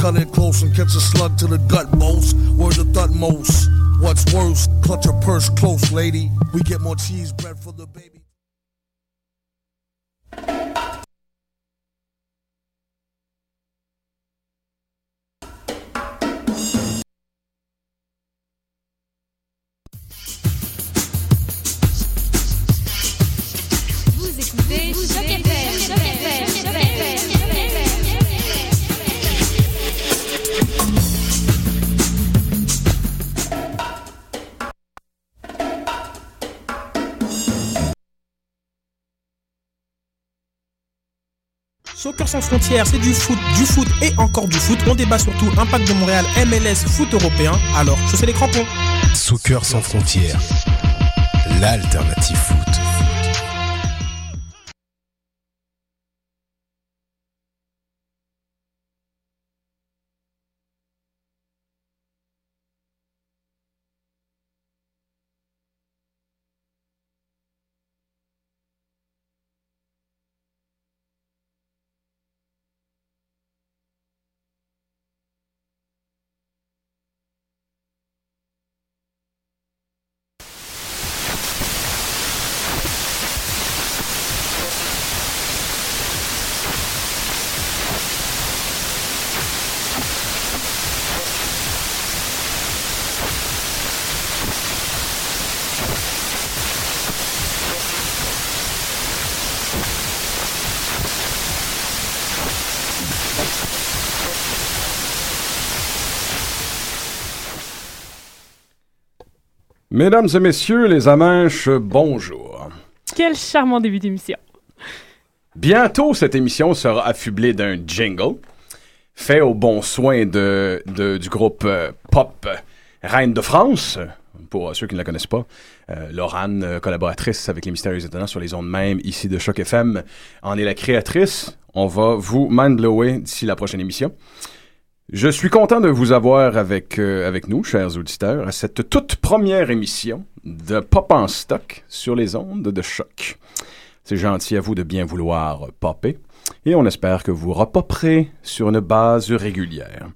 Cut in close and catch a slug to the gut most. Word the thud most. What's worse, clutch a purse close, lady. We get more cheese bread for the baby. Sans frontières, c'est du foot, du foot et encore du foot. On débat surtout Impact de Montréal, MLS, foot européen. Alors, chaussez les crampons. Soccer sans frontières, l'alternative foot. Mesdames et messieurs, les Amanches, bonjour. Quel charmant début d'émission. Bientôt, cette émission sera affublée d'un jingle fait au bon soin de, de- du groupe euh, pop Reine de France. Pour ceux qui ne la connaissent pas, euh, Laurane, euh, collaboratrice avec les Mystérieux Étonnants sur les ondes même ici de Choc FM, en est la créatrice. On va vous mind-blower d'ici la prochaine émission. Je suis content de vous avoir avec, euh, avec nous, chers auditeurs, à cette toute première émission de Pop en stock sur les ondes de choc. C'est gentil à vous de bien vouloir popper et on espère que vous repopperez sur une base régulière.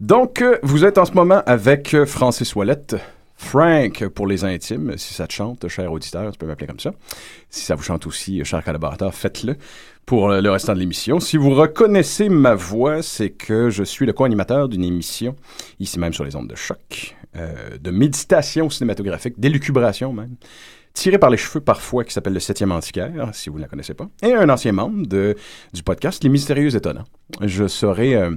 Donc, euh, vous êtes en ce moment avec euh, Francis Ouellette, Frank pour les intimes, si ça te chante, cher auditeur, tu peux m'appeler comme ça. Si ça vous chante aussi, cher collaborateur, faites-le pour le restant de l'émission. Si vous reconnaissez ma voix, c'est que je suis le co-animateur d'une émission, ici même sur les ondes de choc, euh, de méditation cinématographique, d'élucubration même, tirée par les cheveux parfois, qui s'appelle le Septième Antiquaire, si vous ne la connaissez pas, et un ancien membre du podcast Les Mystérieux Étonnants. Je serai euh,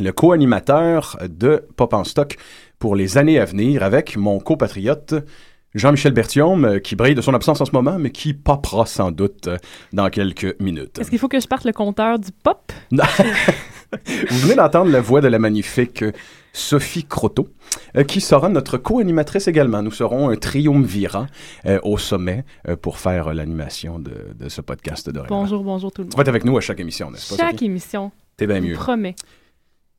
le co-animateur de Pop en Stock pour les années à venir avec mon compatriote Jean-Michel Berthiaume, euh, qui brille de son absence en ce moment, mais qui popera sans doute euh, dans quelques minutes. Est-ce qu'il faut que je parte le compteur du pop? Vous venez d'entendre la voix de la magnifique euh, Sophie Croteau, qui sera notre co-animatrice également. Nous serons un triumvirat euh, au sommet euh, pour faire l'animation de, de ce podcast de Bonjour, bonjour tout le Tu monde. vas être avec nous à chaque émission, n'est-ce pas? Chaque Sophie? émission. T'es bien Je mieux. promets.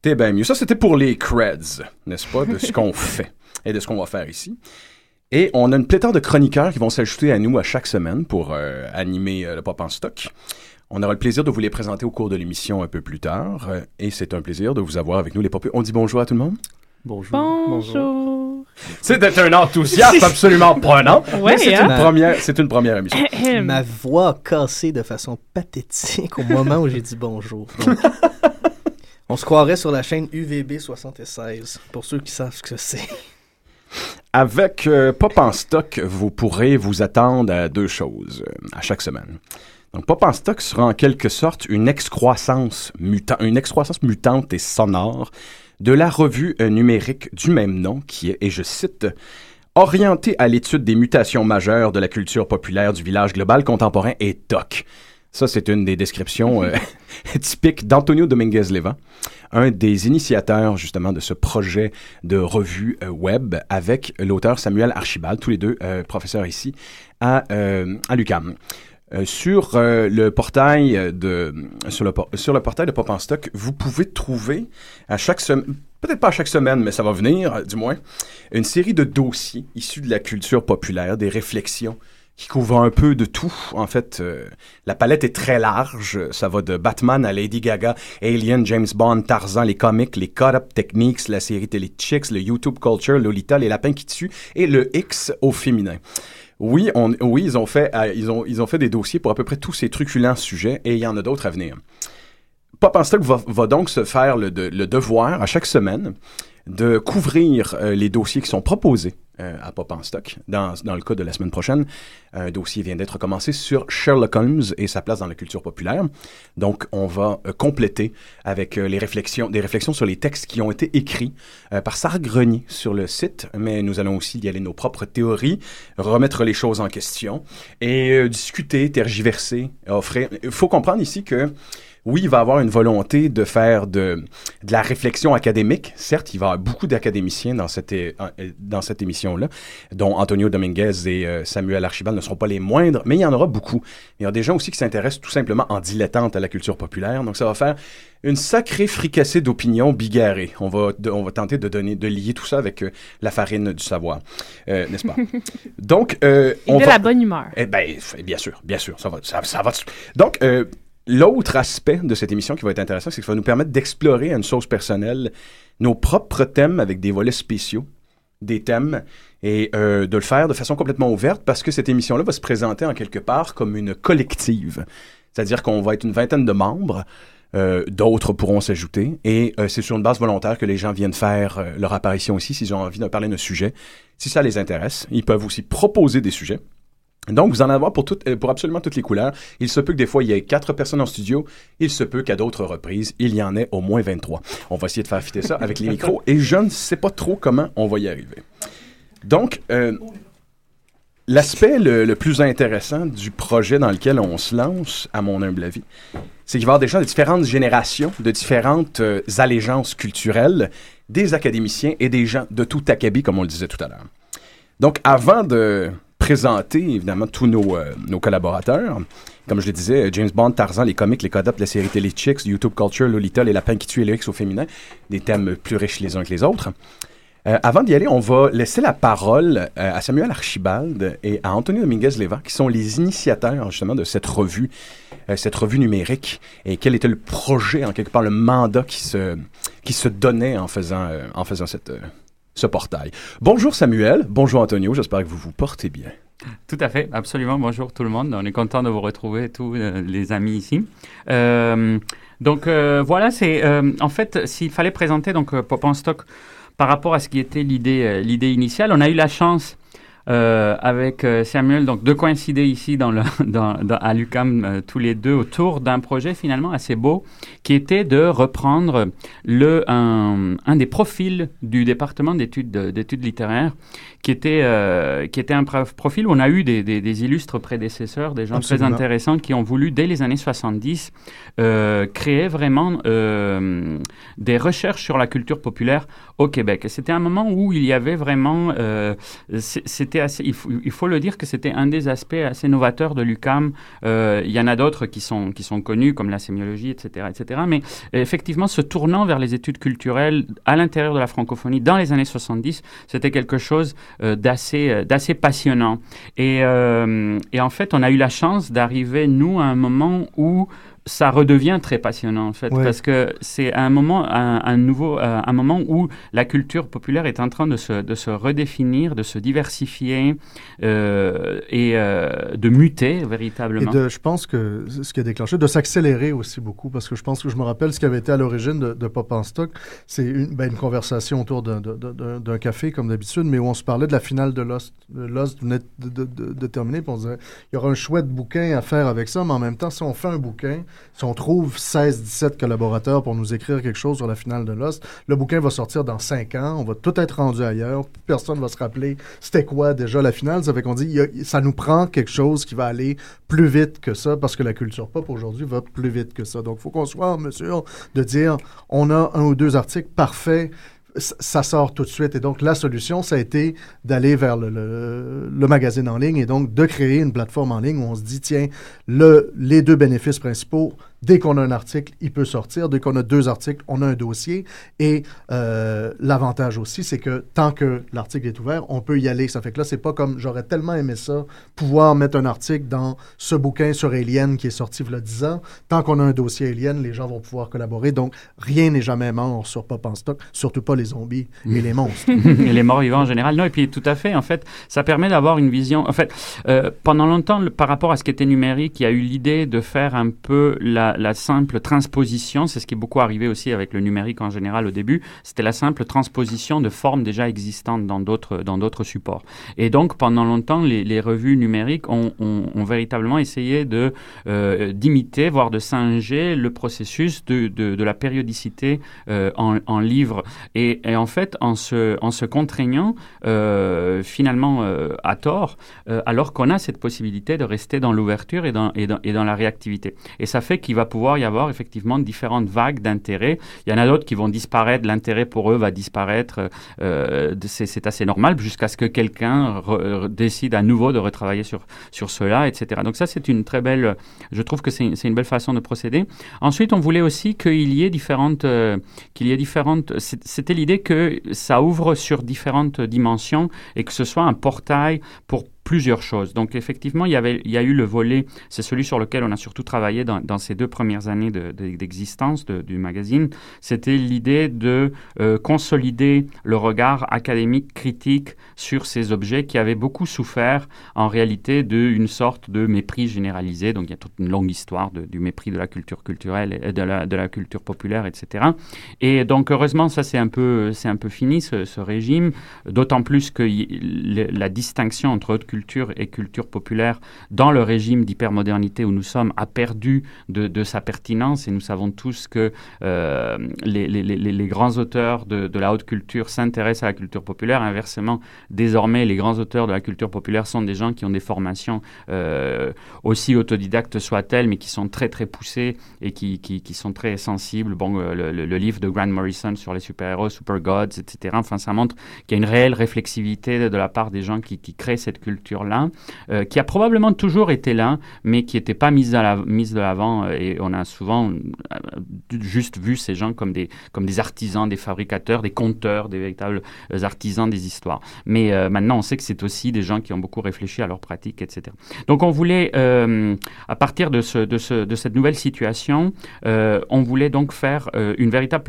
T'es bien mieux. Ça, c'était pour les creds, n'est-ce pas, de ce qu'on fait et de ce qu'on va faire ici. Et on a une pléthore de chroniqueurs qui vont s'ajouter à nous à chaque semaine pour euh, animer euh, le Pop en stock. On aura le plaisir de vous les présenter au cours de l'émission un peu plus tard. euh, et c'est un plaisir de vous avoir avec nous, les popus. On dit bonjour à tout le monde? Bonjour. Bonjour. C'est un enthousiasme absolument prenant. Ouais, mais c'est hein? une, première, c'est une première émission. Ma voix a cassé de façon pathétique au moment où j'ai dit bonjour. Donc, on se croirait sur la chaîne UVB 76, pour ceux qui savent ce que c'est. Avec euh, Pop en stock, vous pourrez vous attendre à deux choses euh, à chaque semaine. Donc, Pop en stock sera en quelque sorte une excroissance, une excroissance mutante et sonore de la revue euh, numérique du même nom qui est, et je cite, orientée à l'étude des mutations majeures de la culture populaire du village global contemporain et TOC. Ça, c'est une des descriptions euh, typiques d'Antonio Dominguez-Levin, un des initiateurs justement de ce projet de revue euh, web avec l'auteur Samuel Archibald, tous les deux euh, professeurs ici à, à l'UQAM. Euh, sur le portail de sur le, sur le portail de Pop en Stock, vous pouvez trouver à chaque semaine, peut-être pas à chaque semaine, mais ça va venir, du moins, une série de dossiers issus de la culture populaire, des réflexions qui couvre un peu de tout. En fait, euh, la palette est très large. Ça va de Batman à Lady Gaga, Alien, James Bond, Tarzan, les comics, les cut-up techniques, la série télé Chicks, le YouTube culture, Lolita, les lapins qui tuent et le X au féminin. Oui, on, oui, ils ont fait, euh, ils ont, ils ont fait des dossiers pour à peu près tous ces truculents sujets et il y en a d'autres à venir. Pop stock va, va donc se faire le, le devoir à chaque semaine de couvrir euh, les dossiers qui sont proposés euh, à Pop en stock. Dans, dans le cas de la semaine prochaine, un dossier vient d'être commencé sur Sherlock Holmes et sa place dans la culture populaire. Donc, on va euh, compléter avec euh, les réflexions, des réflexions sur les textes qui ont été écrits euh, par Sarah Grenier sur le site, mais nous allons aussi y aller nos propres théories, remettre les choses en question et euh, discuter, tergiverser, offrir. Il faut comprendre ici que oui, il va avoir une volonté de faire de, de la réflexion académique. Certes, il va y avoir beaucoup d'académiciens dans cette, euh, dans cette émission-là, dont Antonio Dominguez et euh, Samuel Archibald ne seront pas les moindres, mais il y en aura beaucoup. Il y a des gens aussi qui s'intéressent tout simplement en dilettante à la culture populaire. Donc, ça va faire une sacrée fricassée d'opinions bigarrées. On va, de- on va tenter de, donner, de lier tout ça avec euh, la farine du savoir, Euh, n'est-ce pas? Donc, euh, Et on de va... la bonne humeur. Eh f- bien sûr, bien sûr, ça va, ça, ça va. Donc, euh, l'autre aspect de cette émission qui va être intéressant, c'est que ça va nous permettre d'explorer à une sauce personnelle nos propres thèmes avec des volets spéciaux, des thèmes, et euh, de le faire de façon complètement ouverte parce que cette émission-là va se présenter en quelque part comme une collective. C'est-à-dire qu'on va être une vingtaine de membres. euh, D'autres pourront s'ajouter et euh, c'est sur une base volontaire que les gens viennent faire euh, leur apparition ici s'ils ont envie de parler d'un sujet. Si ça les intéresse, ils peuvent aussi proposer des sujets. Donc, vous en avez pour, absolument toutes les couleurs. Il se peut que des fois, il y ait quatre personnes en studio. Il se peut qu'à d'autres reprises, il y en ait au moins 23. On va essayer de faire fitter ça avec les micros et je ne sais pas trop comment on va y arriver. Donc, euh, l'aspect le, le plus intéressant du projet dans lequel on se lance, à mon humble avis, c'est qu'il va y avoir des gens de différentes générations, de différentes euh, allégeances culturelles, des académiciens et des gens de tout acabit, comme on le disait tout à l'heure. Donc, avant de présenter, évidemment, tous nos, euh, nos collaborateurs, comme je le disais, James Bond, Tarzan, les comics, les code la série télé Chicks, YouTube Culture, Lolita, les lapins qui tuent et au féminin, des thèmes plus riches les uns que les autres. Euh, avant d'y aller, on va laisser la parole euh, à Samuel Archibald et à Antonio Dominguez-Leva, qui sont les initiateurs justement de cette revue, cette revue numérique, et quel était le projet, en quelque part, le mandat qui se, qui se donnait en faisant, en faisant cette, ce portail. Bonjour Samuel, bonjour Antonio, j'espère que vous vous portez bien. Tout à fait, absolument. Bonjour tout le monde. On est content de vous retrouver, tous euh, les amis ici. Euh, donc euh, voilà, c'est en fait s'il fallait présenter donc Pop en stock par rapport à ce qui était l'idée l'idée initiale, on a eu la chance euh, avec euh, Samuel donc de coïncider ici dans le dans, dans- à l'UCAM euh, tous les deux autour d'un projet finalement assez beau qui était de reprendre le un, un des profils du département d'études d'études littéraires qui était, euh, qui était un prof- profil où on a eu des, des- des illustres prédécesseurs, des gens Absolument. très intéressants qui ont voulu, dès les années 70, euh, créer vraiment des recherches sur la culture populaire au Québec. Et C'était un moment où il y avait vraiment, il faut, le dire que c'était un des aspects assez novateurs de l'UCAM. Euh, il y en a d'autres qui sont, qui sont connus, comme la sémiologie, etc., etc. Mais effectivement, ce tournant vers les études culturelles à l'intérieur de la francophonie dans les années 70, c'était quelque chose euh, d'assez euh, d'assez passionnant. Et en fait, on a eu la chance d'arriver, nous, à un moment où ça redevient très passionnant en fait Ouais. parce que c'est un moment un, un nouveau euh, un moment où la culture populaire est en train de se, de se redéfinir de se diversifier euh, et euh, de muter Et véritablement de, je pense que ce qui a déclenché, de s'accélérer aussi beaucoup, parce que je pense que je me rappelle ce qui avait été à l'origine de, de Pop en stock, c'est une, ben, une conversation autour d'un- café, comme d'habitude, mais où on se parlait de la finale de Lost. Lost venait de terminer, puis on disait, il y aura un chouette bouquin à faire avec ça, mais en même temps, si on fait un bouquin, si on trouve 16-17 collaborateurs pour nous écrire quelque chose sur la finale de Lost, le bouquin va sortir dans 5 ans, on va tout être rendu ailleurs, personne va se rappeler c'était quoi déjà la finale, ça fait qu'on dit, ça nous prend quelque chose qui va aller plus vite que ça, parce que la culture pop aujourd'hui va plus vite que ça. Donc, il faut qu'on soit en mesure de dire, on a un ou deux articles parfaits, ça sort tout de suite. Et donc, la solution, ça a été d'aller vers le, le- magazine en ligne et donc de créer une plateforme en ligne où on se dit, tiens, le, les deux bénéfices principaux, dès qu'on a un article, il peut sortir. Dès qu'on a deux articles, on a un dossier. Et euh, l'avantage aussi, c'est que tant que l'article est ouvert, on peut y aller. Ça fait que là, c'est pas comme j'aurais tellement aimé ça, pouvoir mettre un article dans ce bouquin sur Alien qui est sorti il y a 10 ans. Tant qu'on a un dossier Alien, les gens vont pouvoir collaborer. Donc, rien n'est jamais mort sur Pop en stock, surtout pas les zombies et les monstres. et les morts vivants en général. Non, et puis tout à fait, en fait, ça permet d'avoir une vision. En fait, euh, pendant longtemps, par rapport à ce qui était numérique, il y a eu l'idée de faire un peu la, la simple transposition. C'est ce qui est beaucoup arrivé aussi avec le numérique en général au début. C'était la simple transposition de formes déjà existantes dans d'autres supports. Et donc, pendant longtemps, les, revues numériques ont, véritablement essayé de euh, d'imiter, voire de singer le processus de, de, la périodicité euh, en, en livre. Et, en fait, en se, en se contraignant, euh, finalement à tort, alors qu'on a cette possibilité de rester dans l'ouverture et dans, et, dans, et dans la réactivité. Et ça fait qu'il va pouvoir y avoir effectivement différentes vagues d'intérêt. Il y en a d'autres qui vont disparaître, l'intérêt pour eux va disparaître, euh, de- c'est assez normal, jusqu'à ce que quelqu'un re- décide à nouveau de retravailler sur, sur cela, etc. Donc ça, c'est une très belle, je trouve que c'est une belle façon de procéder. Ensuite, on voulait aussi qu'il y ait différentes, euh, qu'il y ait différentes. C'était l'idée que ça ouvre sur différentes dimensions et que ce soit un portail pour plusieurs choses. Donc effectivement, il y, avait, il y a eu le volet, c'est celui sur lequel on a surtout travaillé dans, ces deux premières années de- de- d'existence de, du magazine, c'était l'idée de euh, consolider le regard académique critique sur ces objets qui avaient beaucoup souffert en réalité d'une sorte de mépris généralisé. Donc il y a toute une longue histoire du mépris de la culture culturelle et de la, de la culture populaire, etc. Et donc heureusement, ça c'est un peu, un peu fini ce, régime, d'autant plus que la distinction entre haute culture et culture populaire dans le régime d'hypermodernité où nous sommes a perdu de, sa pertinence et nous savons tous que euh, les, grands auteurs de, la haute culture s'intéressent à la culture populaire. Inversement, désormais, les grands auteurs de la culture populaire sont des gens qui ont des formations euh, aussi autodidactes soient-elles, mais qui sont très très poussées et qui, qui, sont très sensibles. Bon, euh, le, livre de Grant Morrison sur les super-héros, Super Gods, etc. Enfin, ça montre qu'il y a une réelle réflexivité de, la part des gens qui, qui créent cette culture-là, euh, qui a probablement toujours été là, mais qui n'était pas mise, à la, mise de l'avant. euh, Et on a souvent euh, juste vu ces gens comme des, artisans, des fabricateurs, des conteurs, des véritables artisans des histoires. Mais maintenant, on sait que c'est aussi des gens qui ont beaucoup réfléchi à leur pratique, etc. Donc, on voulait, à partir de, ce, de, ce, de cette nouvelle situation, on voulait donc faire une véritable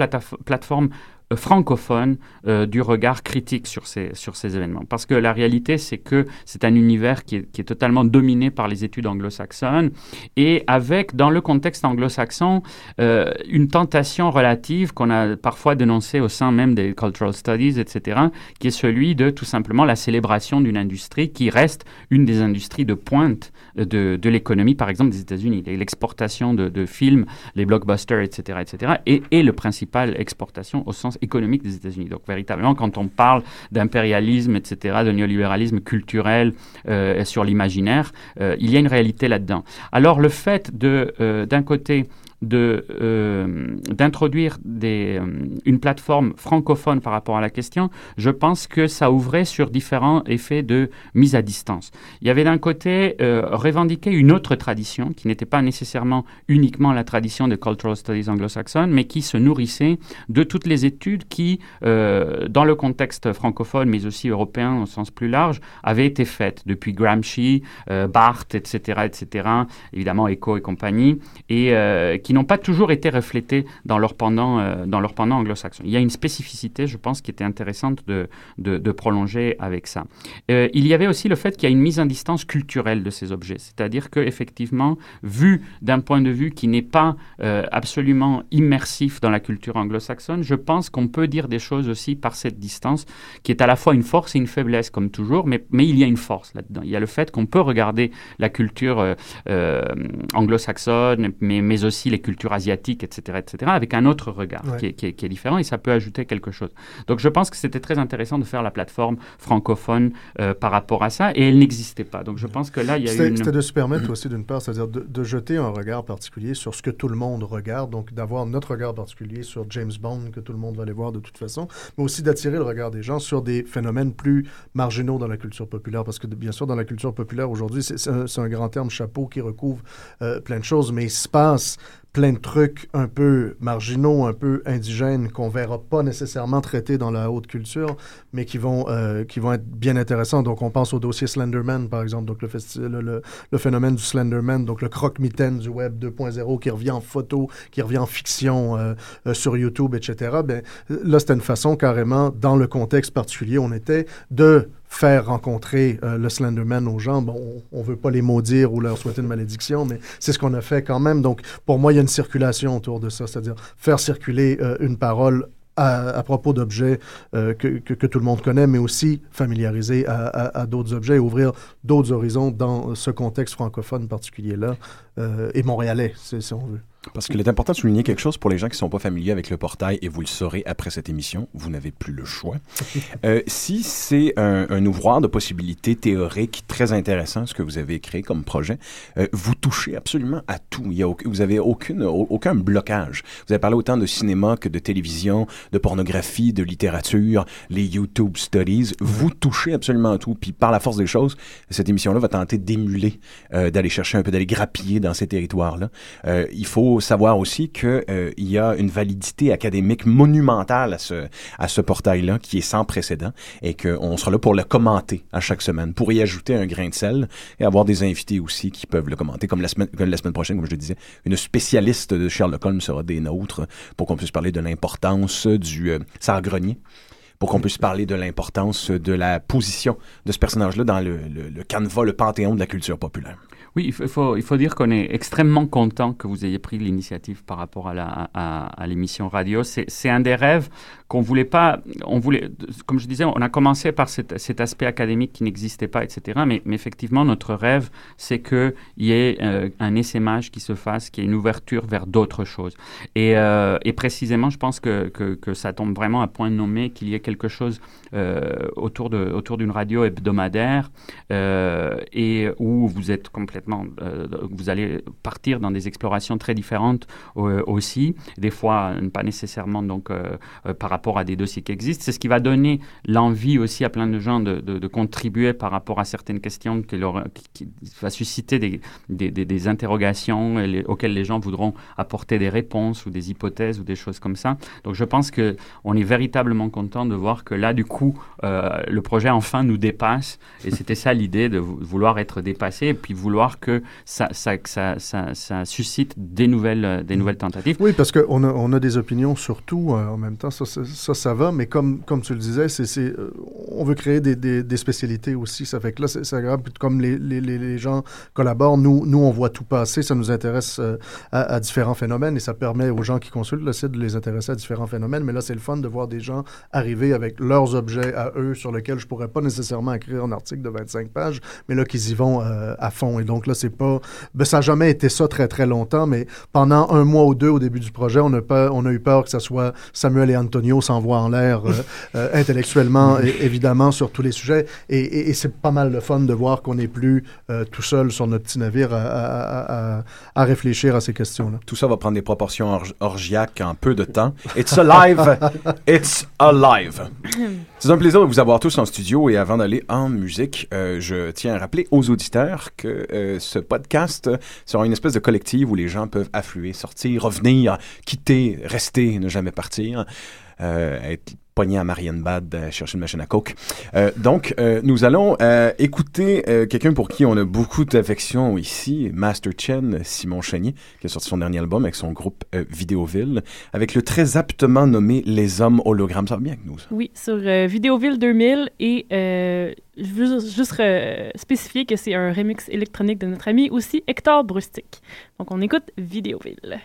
plateforme francophone euh, du regard critique sur ces, sur ces événements. Parce que la réalité, c'est que c'est un univers qui est, totalement dominé par les études anglo-saxonnes et avec, dans le contexte anglo-saxon, euh, une tentation relative qu'on a parfois dénoncée au sein même des cultural studies, etc., qui est celui de tout simplement la célébration d'une industrie qui reste une des industries de pointe de, de l'économie, par exemple, des États-Unis. L'exportation de, de films, les blockbusters, etc., etc., est, est le principal exportation au sens économique des États-Unis. Donc, véritablement, quand on parle d'impérialisme, etc., de néolibéralisme culturel euh, sur l'imaginaire, euh, il y a une réalité là-dedans. Alors, le fait de, euh, d'un côté, d'introduire des, euh, une plateforme francophone par rapport à la question, je pense que ça ouvrait sur différents effets de mise à distance. Il y avait d'un côté euh, revendiquer une autre tradition qui n'était pas nécessairement uniquement la tradition de cultural studies anglo-saxonne, mais qui se nourrissait de toutes les études qui, euh, dans le contexte francophone, mais aussi européen au sens plus large, avaient été faites depuis Gramsci, euh, Barthes, etc., etc., évidemment Eco et compagnie, et euh, qui n'ont pas toujours été reflétées dans leur pendant, euh, pendant anglo-saxon. Il y a une spécificité, je pense, qui était intéressante de, de, prolonger avec ça. Euh, il y avait aussi le fait qu'il y a une mise en distance culturelle de ces objets, c'est-à-dire que effectivement, vu d'un point de vue qui n'est pas euh, absolument immersif dans la culture anglo-saxonne, je pense qu'on peut dire des choses aussi par cette distance, qui est à la fois une force et une faiblesse, comme toujours, mais, mais il y a une force là-dedans. Il y a le fait qu'on peut regarder la culture anglo-saxonne, mais, mais aussi les cultures asiatiques, etc., etc., avec un autre regard Ouais. qui, est, qui est- qui est différent et ça peut ajouter quelque chose. Donc je pense que c'était très intéressant de faire la plateforme francophone euh, par rapport à ça et elle n'existait pas. Donc je pense que là, il y a eu C'était une... de se permettre aussi, d'une part, c'est-à-dire de, de jeter un regard particulier sur ce que tout le monde regarde, donc d'avoir notre regard particulier sur James Bond, que tout le monde va aller voir de toute façon, mais aussi d'attirer le regard des gens sur des phénomènes plus marginaux dans la culture populaire, parce que bien sûr, dans la culture populaire aujourd'hui, c'est c'est un, c'est un grand terme chapeau qui recouvre euh, plein de choses, mais il se passe plein de trucs un peu marginaux, un peu indigènes, qu'on verra pas nécessairement traités dans la haute culture, mais qui vont, euh, qui vont être bien intéressants. Donc, on pense au dossier Slenderman, par exemple, donc le, le, le- phénomène du Slenderman, donc le croque-mitaine du Web 2.0 qui revient en photo, qui revient en fiction euh, euh, sur YouTube, etc. Ben, là, c'était une façon carrément, dans le contexte particulier on était, de faire rencontrer euh, le Slenderman aux gens. Bon, on, on veut pas les maudire ou leur souhaiter une malédiction, mais c'est ce qu'on a fait quand même. Donc, pour moi, il y a une circulation autour de ça, c'est-à-dire faire circuler euh, une parole à, propos d'objets euh, que, que, tout le monde connaît, mais aussi familiariser à, d'autres objets et ouvrir d'autres horizons dans ce contexte francophone particulier-là et montréalais, si on veut. Parce qu'il est important de souligner quelque chose pour les gens qui ne sont pas familiers avec le portail, et vous le saurez après cette émission, vous n'avez plus le choix. Euh, si c'est un, un ouvroir de possibilités théoriques très intéressant, ce que vous avez créé comme projet, euh, vous touchez absolument à tout. Il y a, vous avez aucune, au- aucun blocage. Vous avez parlé autant de cinéma que de télévision, de pornographie, de littérature, les YouTube Studies. Vous touchez absolument à tout. Puis par la force des choses, cette émission-là va tenter d'émuler, euh, d'aller chercher un peu, d'aller grappiller dans ces territoires-là. Il faut savoir aussi qu'il il y a une validité académique monumentale à ce, à ce portail-là qui est sans précédent et qu'on sera là pour le commenter à chaque semaine, pour y ajouter un grain de sel et avoir des invités aussi qui peuvent le commenter. Comme la semaine, comme la semaine prochaine, comme je le disais, une spécialiste de Sherlock Holmes sera des nôtres pour qu'on puisse parler de l'importance du euh, Sarre-Grenier pour qu'on puisse parler de l'importance de la position de ce personnage-là dans le, le, le canevas, le panthéon de la culture populaire. Oui, il faut, il faut, dire qu'on est extrêmement content que vous ayez pris l'initiative par rapport à, la, à, l'émission radio. C'est, un des rêves qu'on voulait pas. On voulait, comme je disais, on a commencé par cet, aspect académique qui n'existait pas, etc. Mais, effectivement, notre rêve, c'est qu'il y ait euh, un essaimage qui se fasse, qu'il y ait une ouverture vers d'autres choses. Et, euh, et précisément, je pense que, que, que, ça tombe vraiment à point nommé qu'il y ait quelque chose euh, autour d'une radio hebdomadaire euh, et où vous êtes complètement euh, vous allez partir dans des explorations très différentes euh, aussi, des fois pas nécessairement donc euh, par rapport à des dossiers qui existent. C'est ce qui va donner l'envie aussi à plein de gens de, de, de contribuer par rapport à certaines questions qui, leur, qui, qui va susciter des, des, des, des interrogations les, auxquelles les gens voudront apporter des réponses ou des hypothèses ou des choses comme ça. Donc je pense que on est véritablement content de voir que là du coup euh, le projet enfin nous dépasse et c'était ça l'idée de vouloir être dépassé et puis vouloir que ça, ça, ça, ça, suscite des nouvelles, des nouvelles tentatives. Oui, parce qu'on a, on a des opinions sur tout euh, en même temps, ça, ça, va, mais comme, comme tu le disais, c'est, euh, on veut créer des, des, des, spécialités aussi. Ça fait que là, c'est, c'est agréable, comme les, les, les, gens collaborent, nous, nous, on voit tout passer, ça nous intéresse euh, à, à, différents phénomènes et ça permet aux gens qui consultent le site de les intéresser à différents phénomènes. Mais là, c'est le fun de voir des gens arriver avec leurs objets à eux sur lesquels je pourrais pas nécessairement écrire un article de 25 pages, mais là, qu'ils y vont euh, à fond. Et donc là, c'est pas. Ben, ça n'a jamais été ça très, très longtemps, mais pendant un mois ou deux au début du projet, on a, peur, on a eu peur que ça soit Samuel et Antonio s'envoient en l'air euh, euh, intellectuellement, et, évidemment, sur tous les sujets. Et, et, et c'est pas mal de fun de voir qu'on n'est plus euh, tout seul sur notre petit navire à, à, à, à, réfléchir à ces questions-là. Tout ça va prendre des proportions or orgiaques en peu de temps. It's alive! It's alive! C'est un plaisir de vous avoir tous en studio et avant d'aller en musique, euh, je tiens à rappeler aux auditeurs que euh, ce podcast sera une espèce de collective où les gens peuvent affluer, sortir, revenir, quitter, rester, ne jamais partir, euh, être pogné à Marienbad à chercher une machine à coke. Euh, donc, euh, nous allons euh, écouter quelqu'un pour qui on a beaucoup d'affection ici, Master Chen, Simon Chenier, qui a sorti son dernier album avec son groupe Vidéoville, avec le très aptement nommé Les Hommes Hologrammes. Ça va bien avec nous, ça? Oui, sur Vidéoville 2000 et je veux juste spécifier que c'est un remix électronique de notre ami aussi Hector Brustic. Donc, on écoute Vidéoville.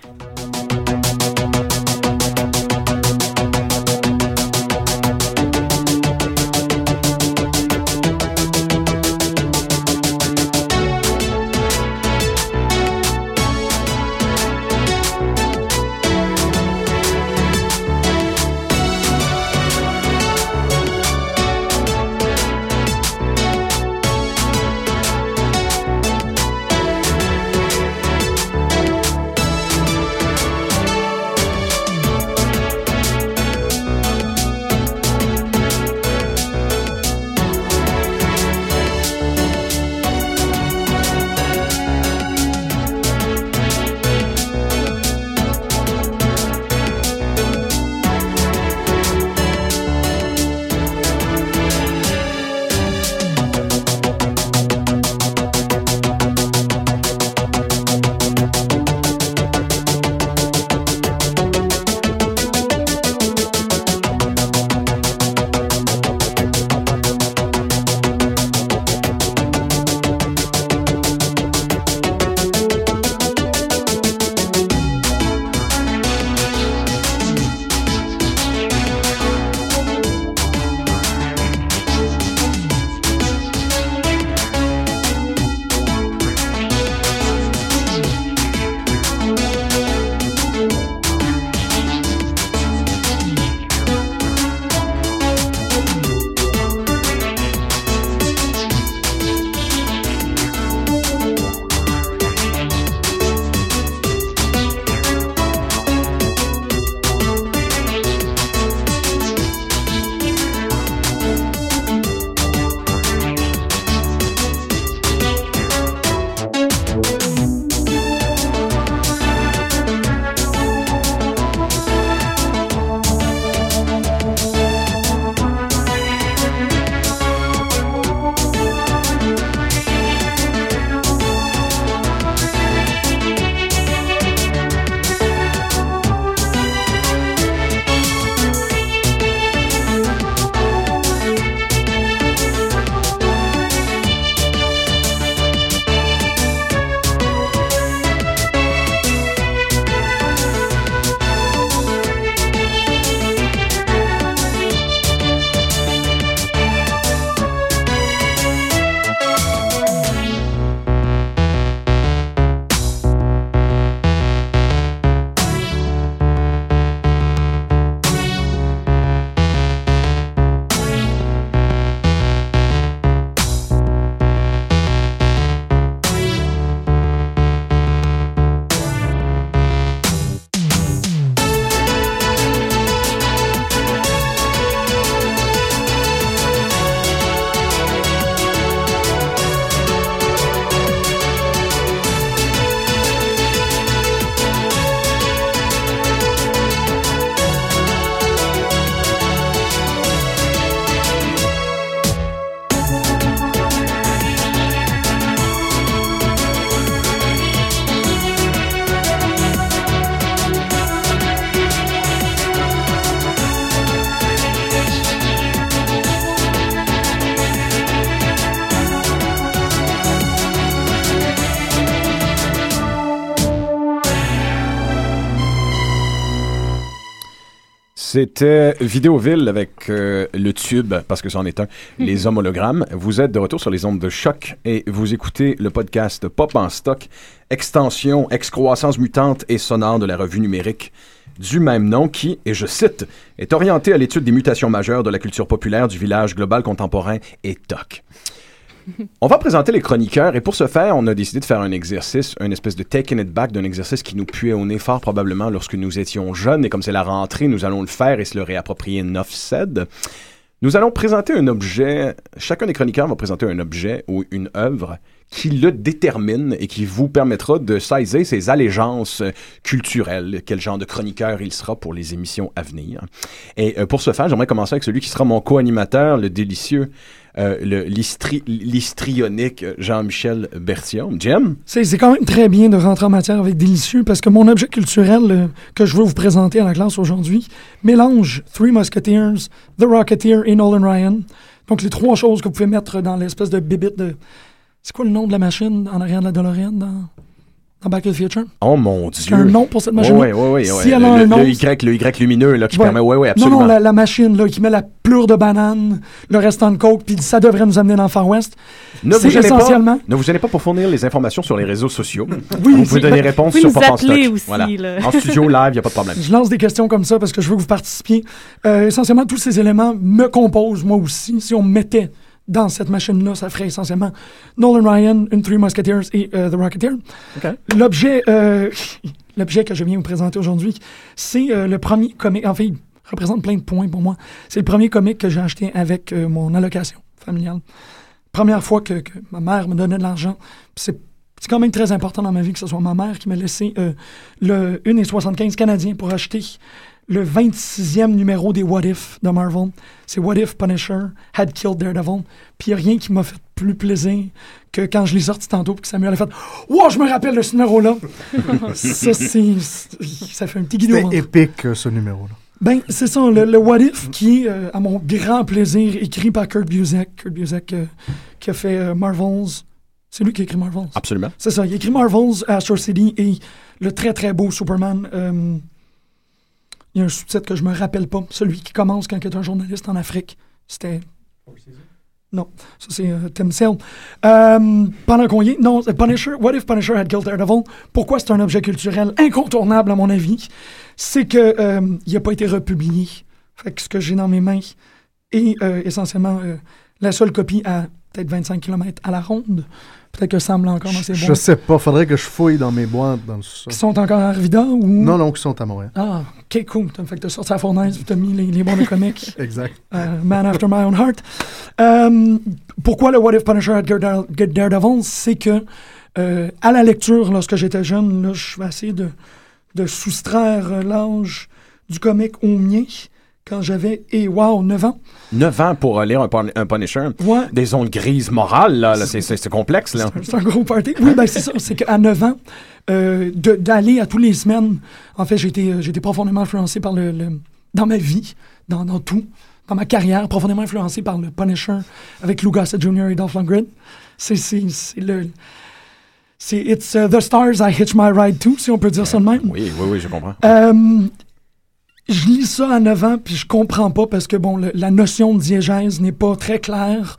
C'était Vidéoville avec euh, le tube, parce que c'en est un, les hommes hologrammes. Vous êtes de retour sur les ondes de choc et vous écoutez le podcast Pop en stock, extension, excroissance mutante et sonore de la revue numérique du même nom qui, et je cite, est orienté à l'étude des mutations majeures de la culture populaire du village global contemporain et TOC. On va présenter les chroniqueurs et pour ce faire, on a décidé de faire un exercice, une espèce de taking it back d'un exercice qui nous puait au nez fort probablement lorsque nous étions jeunes et comme c'est la rentrée, nous allons le faire et se le réapproprier neuf cède. Nous allons présenter un objet, chacun des chroniqueurs va présenter un objet ou une œuvre qui le détermine et qui vous permettra de saisir ses allégeances culturelles, quel genre de chroniqueur il sera pour les émissions à venir. Et euh, pour ce faire, j'aimerais commencer avec celui qui sera mon co-animateur, le délicieux, euh, l'histrionique Jean-Michel Berthiaume. Jim? C'est c'est quand même très bien de rentrer en matière avec délicieux parce que mon objet culturel euh, que je veux vous présenter à la classe aujourd'hui mélange Three Musketeers, The Rocketeer et Nolan Ryan. Donc les trois choses que vous pouvez mettre dans l'espèce de bibite de... C'est quoi le nom de la machine en arrière de la DeLorean dans, dans Back to the Future? Oh mon Dieu! qu'il y a un nom pour cette machine Oui, oui, oui. Si elle a le, un nom, le Y, le Y lumineux là, qui Ouais. permet... Oui, oui, Non, absolument. non, la, la machine là, qui met la pleure de banane, le restant de coke, puis ça devrait nous amener dans le Far West. Ne vous, C'est gênez pas, essentiellement... ne vous gênez pas pour fournir les informations sur les réseaux sociaux. Oui, vous pouvez donner réponse sur Pop en stock. aussi, Voilà. là. En studio, live, il n'y a pas de problème. Je lance des questions comme ça parce que je veux que vous participiez. Euh, essentiellement, tous ces éléments me composent, moi aussi. Si on me mettait dans cette machine-là, ça ferait essentiellement Nolan Ryan, une Three Musketeers et euh, The Rocketeer. L'objet, euh, l'objet que je viens vous présenter aujourd'hui, c'est euh, le premier comic. En fait, il représente plein de points pour moi. C'est le premier comic que j'ai acheté avec mon allocation familiale. Première fois que, que ma mère me donnait de l'argent. C'est quand même très important dans ma vie que ce soit ma mère qui m'a laissé euh, le 1,75 canadien pour acheter le 26e numéro des What If de Marvel. C'est What If Punisher had killed Daredevil. Puis il n'y a rien qui m'a fait plus plaisir que quand je l'ai sorti tantôt puis que Samuel a fait « Wow, je me rappelle de ce numéro-là! » Ça, c'est... Ça fait un petit guidon. C'était épique, ce numéro-là. Ben, c'est ça, le, le What If qui est, euh, à mon grand plaisir, écrit par Kurt Busiek. Kurt Busiek euh, qui a fait euh, Marvels. C'est lui qui a écrit Marvels. Absolument. C'est ça, il a écrit Marvels, Astro City et le très très beau Superman. Il y a un sous-titre que je me rappelle pas. Celui qui commence quand il est un journaliste en Afrique. C'était. Non, ça c'est euh, Tim Sale. Euh, pendant qu'on y est, non, Punisher, What if Punisher had killed Daredevil? Pourquoi c'est un objet culturel incontournable à mon avis? C'est que euh, il n'a pas été republié. Fait que ce que j'ai dans mes mains est essentiellement la seule copie à peut-être 25 km à la ronde. Peut-être que Sam l'a encore dans ses Je boîtes. sais pas, faudrait que je fouille dans mes boîtes dans le. Qui sont encore à Arvida ou? Non, non, qui sont à Montréal. Ah, ok, cool. T'as fait que t'as sorti la fournaise, puis t'as mis les, les bons de comics. Exact. Euh, Man After My Own Heart. Euh, pourquoi le What If Punisher had Dare- Get Daredevil? C'est que, euh, à la lecture, lorsque j'étais jeune, là, je vais essayer de, de soustraire euh, l'âge du comic au mien, quand j'avais, et wow, 9 ans. 9 ans pour euh, lire un, pun- un Punisher. Ouais. Des zones grises morales, là. là, c'est- complexe, là. C'est un gros party. Oui, ben c'est ça. C'est qu'à 9 ans, euh, d'aller à tous les semaines, en fait, j'ai été, euh, été profondément influencé par le, le- dans ma vie, dans, dans tout, dans ma carrière, profondément influencé par le Punisher avec Lou Gossett Jr. et Dolph Lundgren. C'est, le... C'est It's uh, the stars I hitch my ride to, si on peut dire ça de même. Oui, oui, oui, je comprends. Euh, je lis ça à 9 ans, puis je comprends pas parce que, bon, la notion de diégèse n'est pas très claire.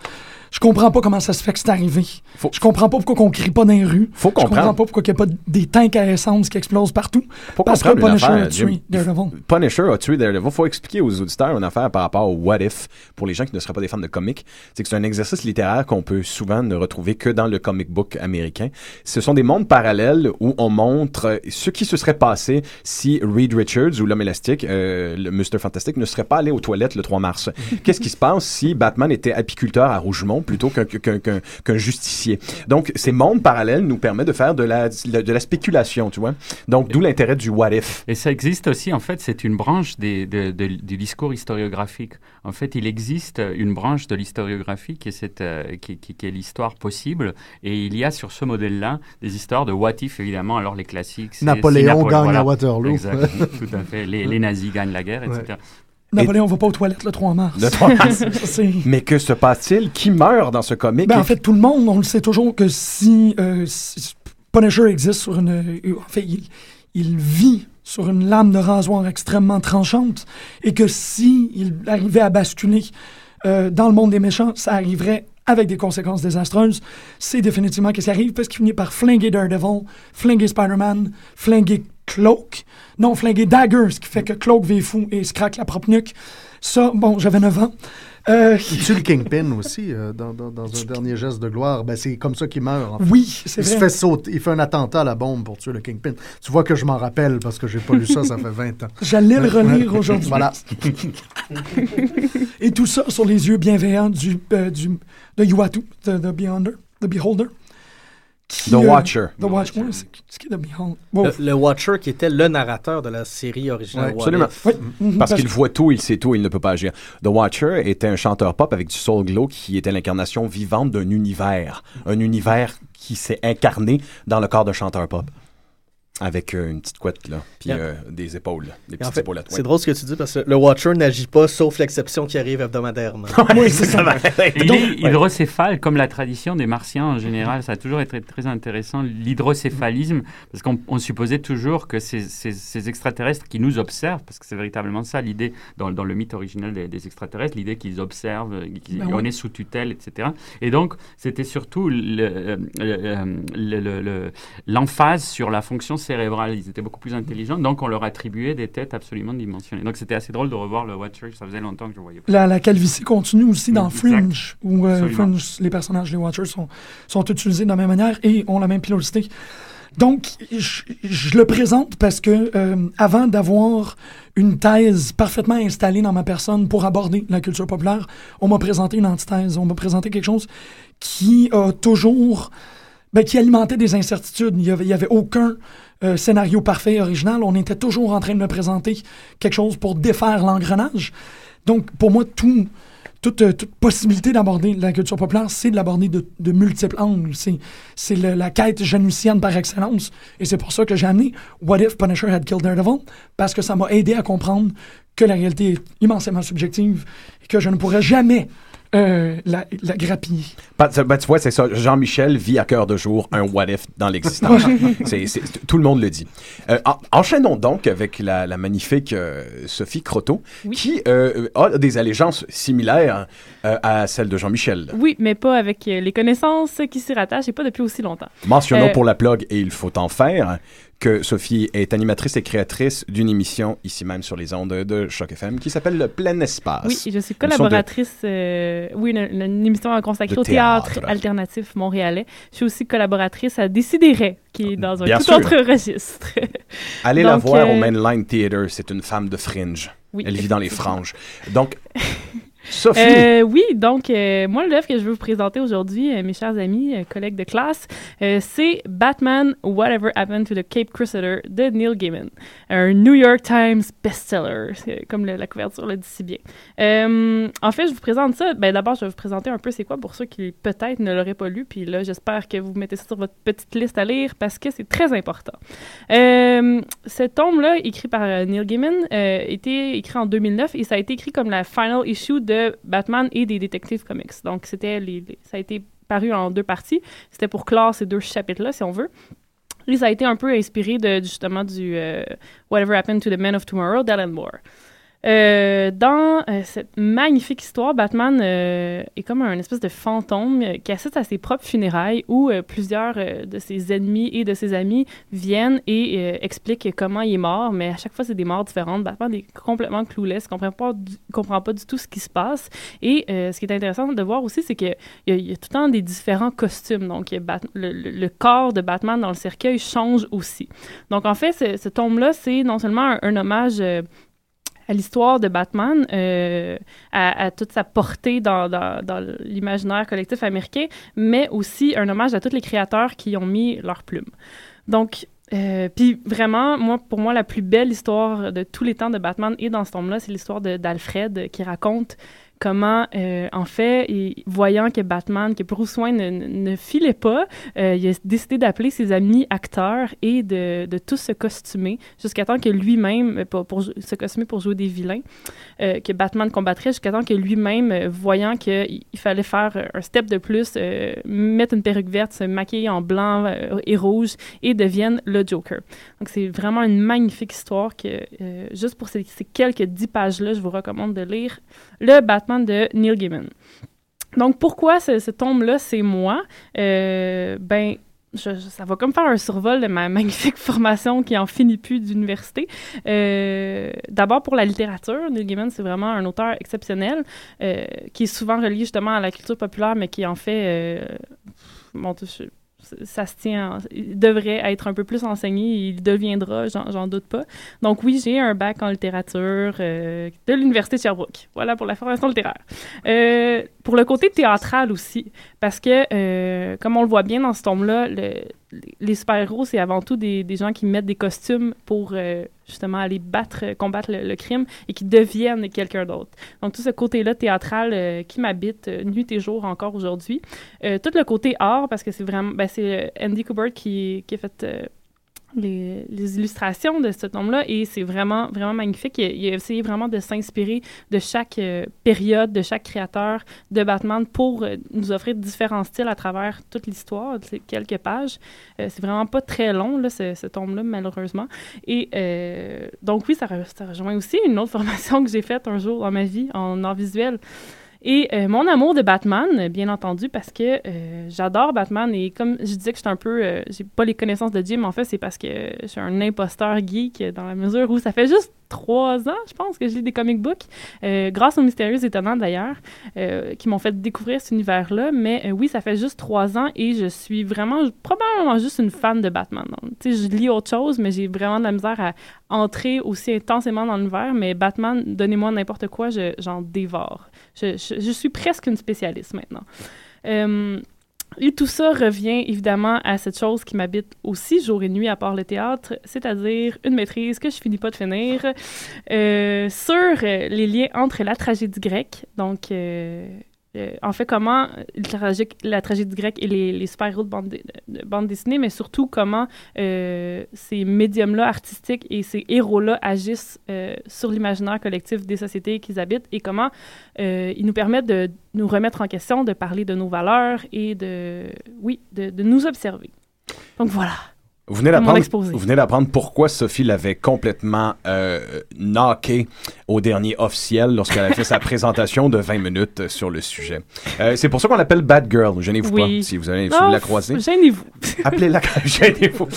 Je comprends pas comment ça se fait que c'est arrivé. Faut- Je comprends pas pourquoi on crie pas dans les rues. Faut Je comprends comprendre. pas pourquoi il n'y a pas des tanks à essence qui explosent partout. Faut parce que comprendre Punisher affaire, a tué Daredevil. Punisher a tué Daredevil. Faut expliquer aux auditeurs une affaire par rapport au What If pour les gens qui ne seraient pas des fans de comics. C'est que c'est un exercice littéraire qu'on peut souvent ne retrouver que dans le comic book américain. Ce sont des mondes parallèles où on montre ce qui se serait passé si Reed Richards ou l'homme élastique, euh, le Mr. Fantastic, ne serait pas allé aux toilettes le 3 mars. Qu'est-ce qui se passe si Batman était apiculteur à Rougemont plutôt qu'un qu'un- qu'un- qu'un justicier? Donc, ces mondes parallèles nous permettent de faire de la, de la spéculation, tu vois. Donc, d'où l'intérêt du What If. Et ça existe aussi, en fait, c'est une branche des- de- de- du discours historiographique. En fait, il existe une branche de l'historiographie qui est, cette, euh, qui, qui- qui est l'histoire possible. Et il y a sur ce modèle-là des histoires de what if, évidemment. Alors, les classiques. c'est- Napoléon gagne voilà. à Waterloo. Exact, tout à fait. Les, les nazis gagnent la guerre, etc. Napoléon va pas aux toilettes le 3 mars. Le 3 mars. Mais que se passe-t-il? Qui meurt dans ce comic? Ben, en fait, tout le monde, on le sait toujours que si, euh, si Punisher existe sur une. euh, en fait, il, il vit sur une lame de rasoir extrêmement tranchante et que si il arrivait à basculer euh, dans le monde des méchants, ça arriverait avec des conséquences désastreuses. C'est définitivement ce qui arrive parce qu'il finit par flinguer Daredevil, flinguer Spider-Man, flinguer Cloak. Non, flinguer Dagger, ce qui fait que Cloak vit fou et se craque la propre nuque. Ça, bon, j'avais 9 ans. Euh, Il tue le Kingpin aussi euh, dans, dans- dans un dernier geste de gloire. Ben, c'est comme ça qu'il meurt. en fait. Oui, c'est il se vrai. fait sauter. Il fait un attentat à la bombe pour tuer le Kingpin. Tu vois que je m'en rappelle parce que j'ai pas lu ça, ça fait 20 ans. J'allais le relire aujourd'hui. Voilà. Et tout ça sur les yeux bienveillants du, euh, du, de Yuatu, de, The Beholder. Qui, The Watcher. The Watcher, c'est qui? Le, le Watcher qui était le narrateur de la série originale. Ouais, absolument. Mhm, Parce parce qu'il voit tout, il sait tout, il ne peut pas agir. The Watcher était un chanteur pop avec du soul glow qui était l'incarnation vivante d'un univers. Un univers qui s'est incarné dans le corps d'un chanteur pop. Avec euh, une petite couette, là, puis Yeah. euh, des épaules, des Et en petites fait, épaulettes. c'est drôle ce que tu dis parce que le Watcher n'agit pas sauf l'exception qui arrive hebdomadairement. Oui, c'est ça. Il est hydrocéphale, comme la tradition des Martiens en général. Ça a toujours été très intéressant, l'hydrocéphalisme, parce qu'on on supposait toujours que ces, ces- ces extraterrestres qui nous observent, parce que c'est véritablement ça l'idée dans, dans le mythe original des, des extraterrestres, l'idée qu'ils observent, euh, qu'ils- Ben oui. est sous tutelle, etc. Et donc, c'était surtout le- le- le- le- le- l'emphase sur la fonction cérébrale. Ils étaient beaucoup plus intelligents, donc on leur attribuait des têtes absolument dimensionnées. Donc, c'était assez drôle de revoir le Watcher. Ça faisait longtemps que je voyais pas. La, la calvitie continue aussi dans Exact. Fringe, où euh. Fringe, les personnages, les Watchers, sont, sont utilisés de la même manière et ont la même pilosité. Donc, je, je le présente parce que euh, avant d'avoir une thèse parfaitement installée dans ma personne pour aborder la culture populaire, on m'a présenté une antithèse, on m'a présenté quelque chose qui a toujours, ben, qui alimentait des incertitudes. Il y avait, il y avait aucun euh, scénario parfait original. On était toujours en train de me présenter quelque chose pour défaire l'engrenage. Donc, pour moi, euh, toute possibilité d'aborder la culture populaire, c'est de l'aborder de, de multiples angles. C'est, la quête janusienne par excellence. Et c'est pour ça que j'ai amené What If Punisher Had Killed Daredevil, parce que ça m'a aidé à comprendre que la réalité est immensément subjective et que je ne pourrais jamais euh, la, la grappiller. Ben, tu tu vois, c'est ça. Jean-Michel vit à cœur de jour un what if dans l'existence. C'est- c'est- tout le monde le dit. Euh, en- enchaînons donc avec la, la magnifique euh, Sophie Croteau, qui euh, a des allégeances similaires euh, à celles de Jean-Michel. Oui, mais pas avec les connaissances qui s'y rattachent et pas depuis aussi longtemps. Mentionnons Euh, pour la plug, et il faut en faire, que Sophie est animatrice et créatrice d'une émission ici même sur les ondes de Choc FM qui s'appelle Le Plein Espace. Oui, je suis de- collaboratrice, euh, oui, une, émission consacrée au théâtre, théâtre. alternatif montréalais. Je suis aussi collaboratrice à Décideret, qui est dans un Bien tout sûr. autre registre. Allez la voir euh, au Mainline Theater, c'est une femme de fringe. Oui, Elle vit dans les franges. Donc, Sophie, Euh, oui, donc euh, moi, l'œuvre que je veux vous présenter aujourd'hui, euh, mes chers amis, euh, collègues de classe, euh, c'est Batman Whatever Happened to the Cape Crusader de Neil Gaiman. Un New York Times bestseller, comme la couverture le dit si bien. En fait, je vous présente ça. Ben, D'abord, je vais vous présenter un peu c'est quoi pour ceux qui peut-être ne l'auraient pas lu. Puis là, j'espère que vous mettez ça sur votre petite liste à lire parce que c'est très important. Euh, ce tome-là, écrit par Neil Gaiman, était écrit en 2009 et ça a été écrit comme la final issue de Batman et des Detective Comics. Donc, c'était les- ça a été paru en deux parties. C'était pour clore ces deux chapitres-là, si on veut. Et ça a été un peu inspiré de, justement du euh, Whatever Happened to the Men of Tomorrow d'Alan Moore. Euh, dans euh, cette magnifique histoire, Batman euh, est comme un espèce de fantôme euh, qui assiste à ses propres funérailles où euh, plusieurs euh, de ses ennemis et de ses amis viennent et expliquent comment il est mort, mais à chaque fois, c'est des morts différentes. Batman est complètement clueless, comprend pas du, comprend pas du tout ce qui se passe. Et ce qui est intéressant de voir aussi, c'est qu'il y, y a tout le temps des différents costumes. Donc, Bat- le, le- le corps de Batman dans le cercueil change aussi. Donc, en fait, ce, ce tome-là, c'est non seulement un, un hommage... l'histoire de Batman, euh, à, toute sa portée dans, l'imaginaire collectif américain, mais aussi un hommage à tous les créateurs qui ont mis leur plume. Donc, euh, puis vraiment, moi, pour moi, la plus belle histoire de tous les temps de Batman est dans ce tome-là, c'est l'histoire d'Alfred euh, qui raconte comment, euh, en fait, voyant que Batman, que Bruce Wayne ne, filait pas, euh, il a décidé d'appeler ses amis acteurs et de, de tous se costumer jusqu'à temps que lui-même, euh, pour, se costumer pour jouer des vilains, que Batman combattrait, jusqu'à temps que lui-même, voyant qu'il il fallait faire un step de plus, mettre une perruque verte, se maquiller en blanc et rouge et devienne le Joker. Donc, c'est vraiment une magnifique histoire que, juste pour ces, ces quelques dix pages-là, je vous recommande de lire Le Batman de Neil Gaiman. Donc, pourquoi ce, ce tome-là, c'est moi? Euh, ben, ça va comme faire un survol de ma magnifique formation qui en finit plus d'université. Euh, D'abord pour la littérature, Neil Gaiman, c'est vraiment un auteur exceptionnel euh, qui est souvent relié justement à la culture populaire, mais qui en fait, bon, je- ça se tient, en- il devrait être un peu plus enseigné, il deviendra, j'en doute pas. Donc oui, j'ai un bac en littérature euh, de l'Université de Sherbrooke. Voilà pour la formation littéraire. Euh, pour le côté théâtral aussi, parce que, euh, comme on le voit bien dans ce tome-là, les super-héros, c'est avant tout des, des gens qui mettent des costumes pour euh, justement aller battre, combattre le, crime et qui deviennent quelqu'un d'autre. Donc tout ce côté-là théâtral euh, qui m'habite euh, nuit et jour encore aujourd'hui. Tout le côté art, parce que c'est vraiment, ben, c'est Andy Kubert qui, qui a fait les, illustrations de ce tome-là et c'est vraiment, vraiment magnifique. Il, il a essayé vraiment de s'inspirer de chaque euh, période, de chaque créateur de Batman pour euh, nous offrir différents styles à travers toute l'histoire, quelques pages. Euh, c'est vraiment pas très long, là, ce, ce tome-là, malheureusement. Et donc, oui, ça, ça rejoint aussi une autre formation que j'ai faite un jour dans ma vie en art visuel. Et euh, mon amour de Batman, bien entendu, parce que euh, j'adore Batman et comme je disais que j'étais un peu, euh, j'ai pas les connaissances de Jim, en fait, c'est parce que je suis un imposteur geek dans la mesure où ça fait juste trois ans, je pense, que lis des comic books, euh, grâce aux Mystérieux Étonnants d'ailleurs, euh, qui m'ont fait découvrir cet univers-là. Mais euh, oui, ça fait juste trois ans et je suis vraiment, probablement juste une fan de Batman. Donc, sais, je lis autre chose, mais j'ai vraiment de la misère à entrer aussi intensément dans l'univers. Mais Batman, donnez-moi n'importe quoi, je- j'en dévore. Je suis presque une spécialiste maintenant. Et tout ça revient évidemment à cette chose qui m'habite aussi jour et nuit à part le théâtre, c'est-à-dire une maîtrise que je finis pas de finir euh, sur les liens entre la tragédie grecque, donc euh, euh, en fait comment la, tragédie grecque et les, les super-héros de bande, de, de bande dessinée, mais surtout comment euh, ces médiums-là artistiques et ces héros-là agissent euh, sur l'imaginaire collectif des sociétés qu'ils habitent et comment ils nous permettent de nous remettre en question, de parler de nos valeurs et de, oui, de, de nous observer. Donc voilà. Vous venez d'apprendre, exposé. vous venez d'apprendre pourquoi Sophie l'avait complètement euh, knocké au dernier officiel lorsqu'elle a fait sa présentation de 20 minutes sur le sujet. Euh, c'est pour ça qu'on l'appelle Bad Girl. Gênez-vous Oui. pas si vous, allez, si Non, vous la croisez. Gênez-vous. Appelez-la gênez-vous.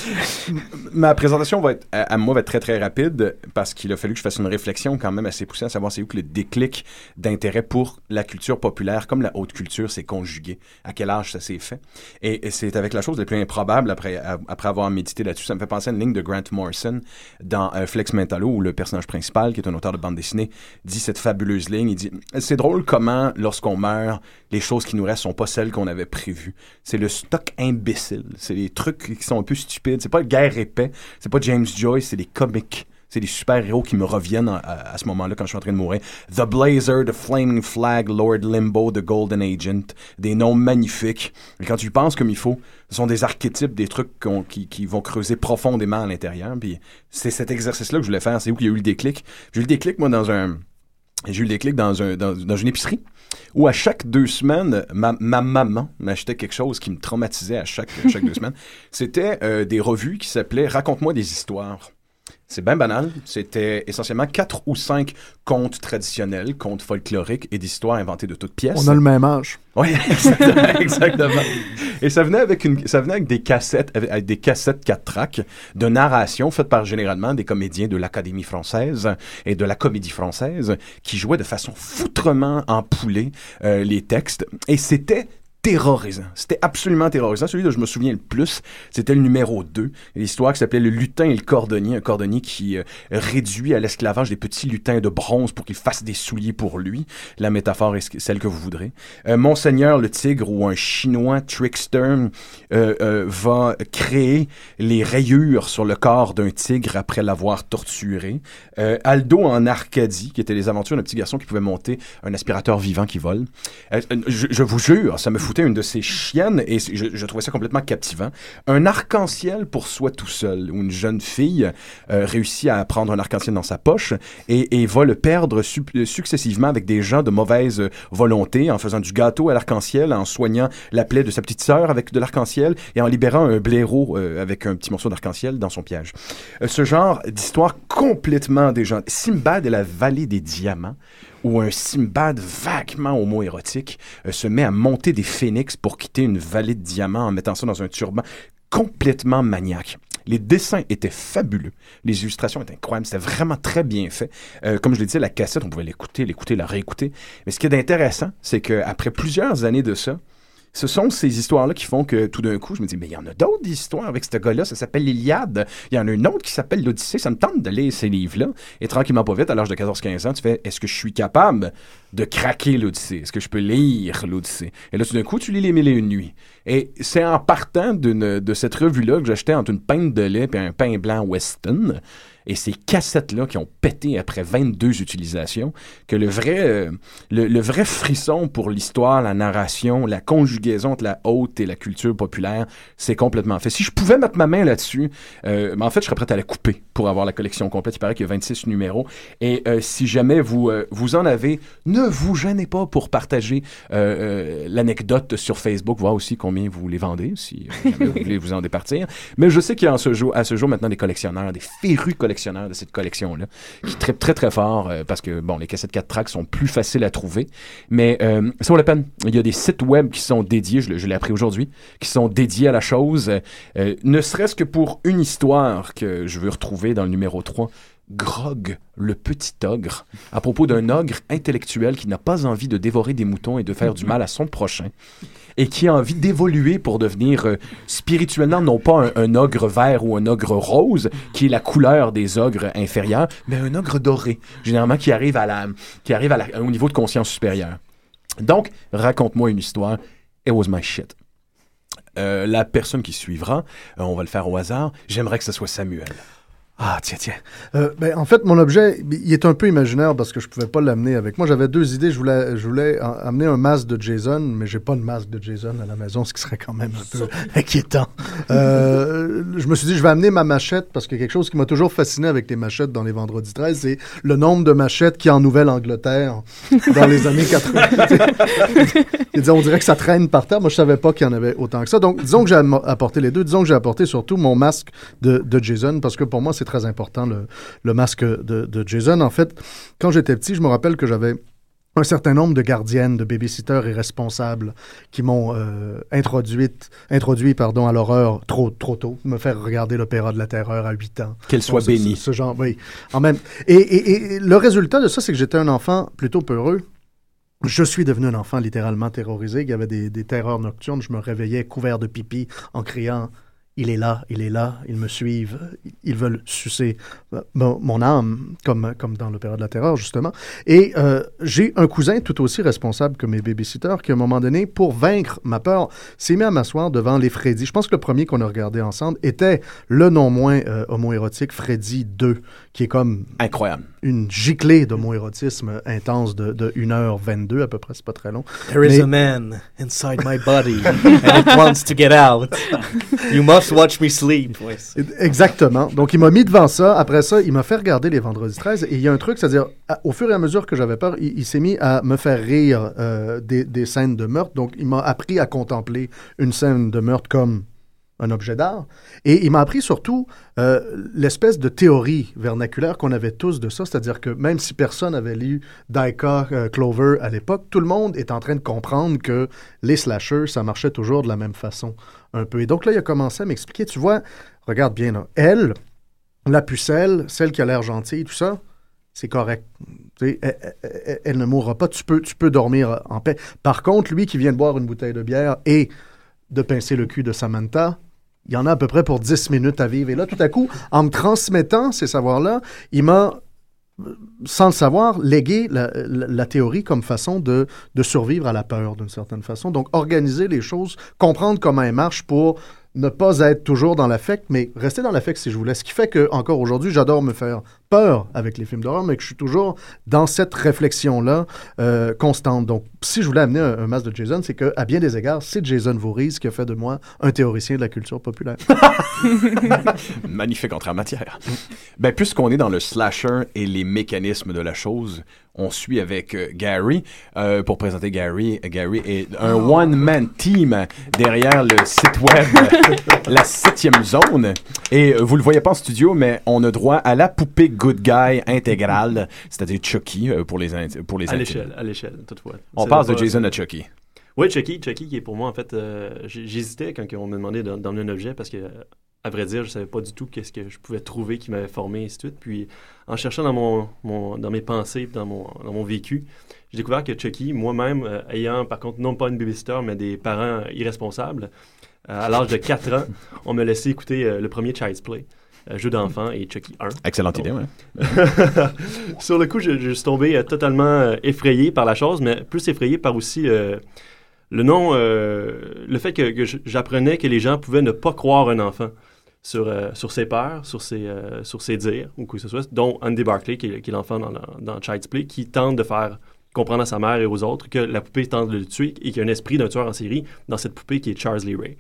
Ma présentation va être, à, à moi va être très très rapide parce qu'il a fallu que je fasse une réflexion quand même assez poussée à savoir c'est où que le déclic d'intérêt pour la culture populaire comme la haute culture s'est conjugué, à quel âge ça s'est fait. Et, et c'est avec la chose la plus improbable après, à- après avoir médité là-dessus. Ça me fait penser à une ligne de Grant Morrison dans euh, Flex Mentalo où le personnage principal, qui est un auteur de bande dessinée, dit cette fabuleuse ligne. Il dit C'est drôle comment, lorsqu'on meurt, les choses qui nous restent sont pas celles qu'on avait prévues. C'est le stock imbécile. C'est les trucs qui sont un peu stupides. C'est pas le guerre épais. C'est pas James Joyce. C'est les comics. C'est les super-héros qui me reviennent à, ce moment-là quand je suis en train de mourir. The Blazer, The Flaming Flag, Lord Limbo, The Golden Agent. Des noms magnifiques. Et quand tu y penses comme il faut, ce sont des archétypes, des trucs qui, qui vont creuser profondément à l'intérieur. Puis c'est cet exercice-là que je voulais faire. C'est où qu'il y a eu le déclic? J'ai eu le déclic, moi, dans un... J'ai eu le déclic dans, un, dans, dans une épicerie où à chaque deux semaines, ma, ma maman m'achetait quelque chose qui me traumatisait à chaque, chaque deux semaines. C'était euh, des revues qui s'appelaient Raconte-moi des histoires. C'est bien banal. C'était essentiellement quatre ou cinq contes traditionnels, contes folkloriques et d'histoires inventées de toutes pièces. On a le même âge. Oui, exactement. exactement. Et ça venait avec une, ça venait avec des cassettes, avec, des cassettes 4 tracks de narration faites par généralement des comédiens de l'Académie française et de la Comédie française qui jouaient de façon foutrement empoulée euh, les textes. Et c'était terrorisant. C'était absolument terrorisant. Celui dont je me souviens le plus, c'était le numéro 2. L'histoire qui s'appelait Le lutin et le cordonnier. Un cordonnier qui euh, réduit à l'esclavage des petits lutins de bronze pour qu'ils fassent des souliers pour lui. La métaphore est celle que vous voudrez. Euh, Monseigneur le tigre ou un chinois trickster euh, euh, va créer les rayures sur le corps d'un tigre après l'avoir torturé. Euh, Aldo en Arcadie, qui était les aventures d'un petit garçon qui pouvait monter un aspirateur vivant qui vole. Je, je vous jure, ça me une de ces chiennes et je, trouvais ça complètement captivant. Un arc-en-ciel pour soi tout seul, où une jeune fille euh, réussit à prendre un arc-en-ciel dans sa poche et, et va le perdre euh, successivement avec des gens de mauvaise volonté, en faisant du gâteau à l'arc-en-ciel, en soignant la plaie de sa petite sœur avec de l'arc-en-ciel et en libérant un blaireau euh, avec un petit morceau d'arc-en-ciel dans son piège. Euh, ce genre d'histoire complètement déjantée. Simbad et la vallée des diamants, où un Simbad vaguement homo-érotique euh, se met à monter des phénix pour quitter une vallée de diamants en mettant ça dans un turban complètement maniaque. Les dessins étaient fabuleux. Les illustrations étaient incroyables. C'était vraiment très bien fait. Euh, comme je l'ai dit, la cassette, on pouvait l'écouter, l'écouter, la réécouter. Mais ce qui est intéressant, c'est qu'après plusieurs années de ça, ce sont ces histoires-là qui font que tout d'un coup, je me dis, mais il y en a d'autres histoires avec ce gars-là. Ça s'appelle l'Iliade. Il y en a une autre qui s'appelle l'Odyssée. Ça me tente de lire ces livres-là. Et tranquillement, pas vite, à l'âge de 14-15 ans, tu fais, est-ce que je suis capable de craquer l'Odyssée? Est-ce que je peux lire l'Odyssée? Et là, tout d'un coup, tu lis Les Mille et Une Nuits. Et c'est en partant d'une- de cette revue-là que j'achetais entre une pinte de lait et un pain blanc Weston. Et ces cassettes-là qui ont pété après 22 utilisations, que le vrai, euh, le, vrai frisson pour l'histoire, la narration, la conjugaison entre la haute et la culture populaire, c'est complètement fait. Si je pouvais mettre ma main là-dessus, euh, mais en fait, je serais prêt à la couper pour avoir la collection complète. Il paraît qu'il y a 26 numéros. Et euh, si jamais vous, euh, vous en avez, ne vous gênez pas pour partager euh, l'anecdote sur Facebook, voir aussi combien vous les vendez, si euh, vous voulez vous en départir. Mais je sais qu'il y a en ce jour, à ce jour maintenant des collectionneurs, des férus collectionneurs de cette collection-là, qui trippent très très fort euh, parce que bon, les cassettes 4 tracks sont plus faciles à trouver, mais euh, ça vaut la peine. Il y a des sites web qui sont dédiés, je, l'ai appris aujourd'hui, qui sont dédiés à la chose, ne serait-ce que pour une histoire que je veux retrouver dans le numéro 3. Grog, le petit ogre, à propos d'un ogre intellectuel qui n'a pas envie de dévorer des moutons et de faire du mal à son prochain, et qui a envie d'évoluer pour devenir euh, spirituellement non pas un, ogre vert ou un ogre rose, qui est la couleur des ogres inférieurs, mais un ogre doré, généralement qui arrive, à la, qui arrive au niveau de conscience supérieure. Donc, raconte-moi une histoire. It was my shit. Euh, la personne qui suivra, euh, on va le faire au hasard, j'aimerais que ce soit Samuel. Ah, tiens, tiens. Euh, ben, en fait, mon objet, il est un peu imaginaire parce que je pouvais pas l'amener avec moi. J'avais deux idées. Je voulais, je voulais en- amener un masque de Jason, mais j'ai pas de masque de Jason à la maison, ce qui serait quand même un peu inquiétant. Euh, je me suis dit, je vais amener ma machette parce que quelque chose qui m'a toujours fasciné avec les machettes dans les Vendredis 13, c'est le nombre de machettes qu'il y a en Nouvelle-Angleterre dans les années 80. Il disait, on dirait que ça traîne par terre. Moi, je savais pas qu'il y en avait autant que ça. Donc, disons que j'ai apporté les deux. Disons que j'ai apporté surtout mon masque de, de Jason, parce que pour moi, c'est très important, le, le masque de, de Jason. En fait, quand j'étais petit, je me rappelle que j'avais un certain nombre de gardiennes, de babysitters irresponsables qui m'ont euh, introduite, introduit pardon, à l'horreur trop, trop tôt, me faire regarder l'opéra de la terreur à 8 ans. Qu'elle soit Donc, bénie. Ce, ce genre, oui. En même, et, et- et le résultat de ça, c'est que j'étais un enfant plutôt peureux. Je suis devenu un enfant littéralement terrorisé. Il y avait des, des terreurs nocturnes. Je me réveillais couvert de pipi en criant Il est là, il est là, ils me suivent, ils veulent sucer mon, mon âme, comme, comme dans l'Opéra de la Terreur, justement. Et euh, j'ai un cousin tout aussi responsable que mes babysitters qui, à un moment donné, pour vaincre ma peur, s'est mis à m'asseoir devant les Freddy. Je pense que le premier qu'on a regardé ensemble était le non moins euh, homo-érotique Freddy 2, qui est comme Incroyable. Une giclée d'homo-érotisme intense de, de 1h22 à peu près, c'est pas très long. There is a man inside my body and it wants to get out. You must watch me sleep. Exactement. Donc, il m'a mis devant ça. Après ça, il m'a fait regarder les Vendredis 13. Et il y a un truc, c'est-à-dire, au fur et à mesure que j'avais peur, il, il s'est mis à me faire rire euh, des, des scènes de meurtre. Donc, il m'a appris à contempler une scène de meurtre comme un objet d'art. Et il m'a appris surtout euh, l'espèce de théorie vernaculaire qu'on avait tous de ça, c'est-à-dire que même si personne avait lu Daika euh, Clover à l'époque, tout le monde est en train de comprendre que les slashers, ça marchait toujours de la même façon, un peu. Et donc là, il a commencé à m'expliquer, tu vois, regarde bien là, elle, la pucelle, celle qui a l'air gentille, tout ça, c'est correct. Elle ne mourra pas. Tu peux, tu peux dormir en paix. Par contre, lui qui vient de boire une bouteille de bière et de pincer le cul de Samantha, il y en a à peu près pour 10 minutes à vivre. Et là, tout à coup, en me transmettant ces savoirs-là, il m'a, sans le savoir, légué la, théorie comme façon de, de survivre à la peur, d'une certaine façon. Donc, organiser les choses, comprendre comment elles marchent pour ne pas être toujours dans l'affect, mais rester dans l'affect si je voulais. Ce qui fait que, encore aujourd'hui, j'adore me faire peur avec les films d'horreur, mais que je suis toujours dans cette réflexion-là euh, constante. Donc, si je voulais amener un, un masque de Jason, c'est qu'à bien des égards, c'est Jason Voorhees qui a fait de moi un théoricien de la culture populaire. Magnifique entrée en matière. Ben, puisqu'on est dans le slasher et les mécanismes de la chose, on suit avec euh, Gary. Euh, pour présenter Gary, Gary est un one-man team derrière le site web La Septième Zone. Et vous le voyez pas en studio, mais on a droit à la poupée Good Guy intégrale, c'est-à-dire Chucky euh, pour les, pour les À l'échelle, à l'échelle, toutefois. On passe de Jason à Chucky. Oui, Chucky, Chucky qui est pour moi, en fait, euh, j'hésitais quand on me demandait d'em- d'emmener un objet parce que, à vrai dire, je savais pas du tout qu'est-ce que je pouvais trouver qui m'avait formé, et ainsi de suite. Puis, en cherchant dans, mon, mon- dans mes pensées, dans mon, dans mon vécu, j'ai découvert que Chucky, moi-même, euh, ayant par contre non pas une babysitter, mais des parents irresponsables, euh, à l'âge de 4 ans, on me laissait écouter le premier Child's Play. Euh, jeu d'enfant et Chucky 1. Excellente idée, ouais. Sur le coup, je, je suis tombé euh, totalement euh, effrayé par la chose, mais plus effrayé par aussi le nom, le fait que, j'apprenais que les gens pouvaient ne pas croire un enfant sur, euh, sur ses peurs, sur ses, euh, sur ses dires, ou quoi que ce soit, dont Andy Barclay, qui est, l'enfant dans Child's Play, qui tente de faire comprendre à sa mère et aux autres que la poupée tente de le tuer et qu'il y a un esprit d'un tueur en série dans cette poupée qui est Charles Lee Ray.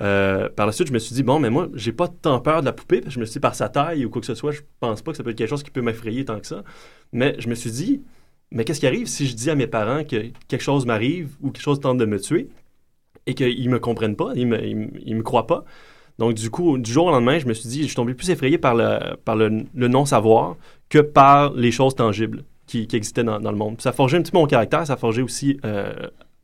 Euh, par la suite, je me suis dit, bon, mais moi, j'ai pas tant peur de la poupée, parce que je me suis dit, par sa taille ou quoi que ce soit, je pense pas que ça peut être quelque chose qui peut m'effrayer tant que ça. Mais je me suis dit, mais qu'est-ce qui arrive si je dis à mes parents que quelque chose m'arrive ou quelque chose tente de me tuer et qu'ils me comprennent pas, ils me, ils, me- croient pas? Donc, du coup, du jour au lendemain, je me suis dit, je suis tombé plus effrayé par le, par le, le non-savoir que par les choses tangibles qui, qui existaient dans, le monde. Ça a forgé un petit peu mon caractère, ça a aussi euh,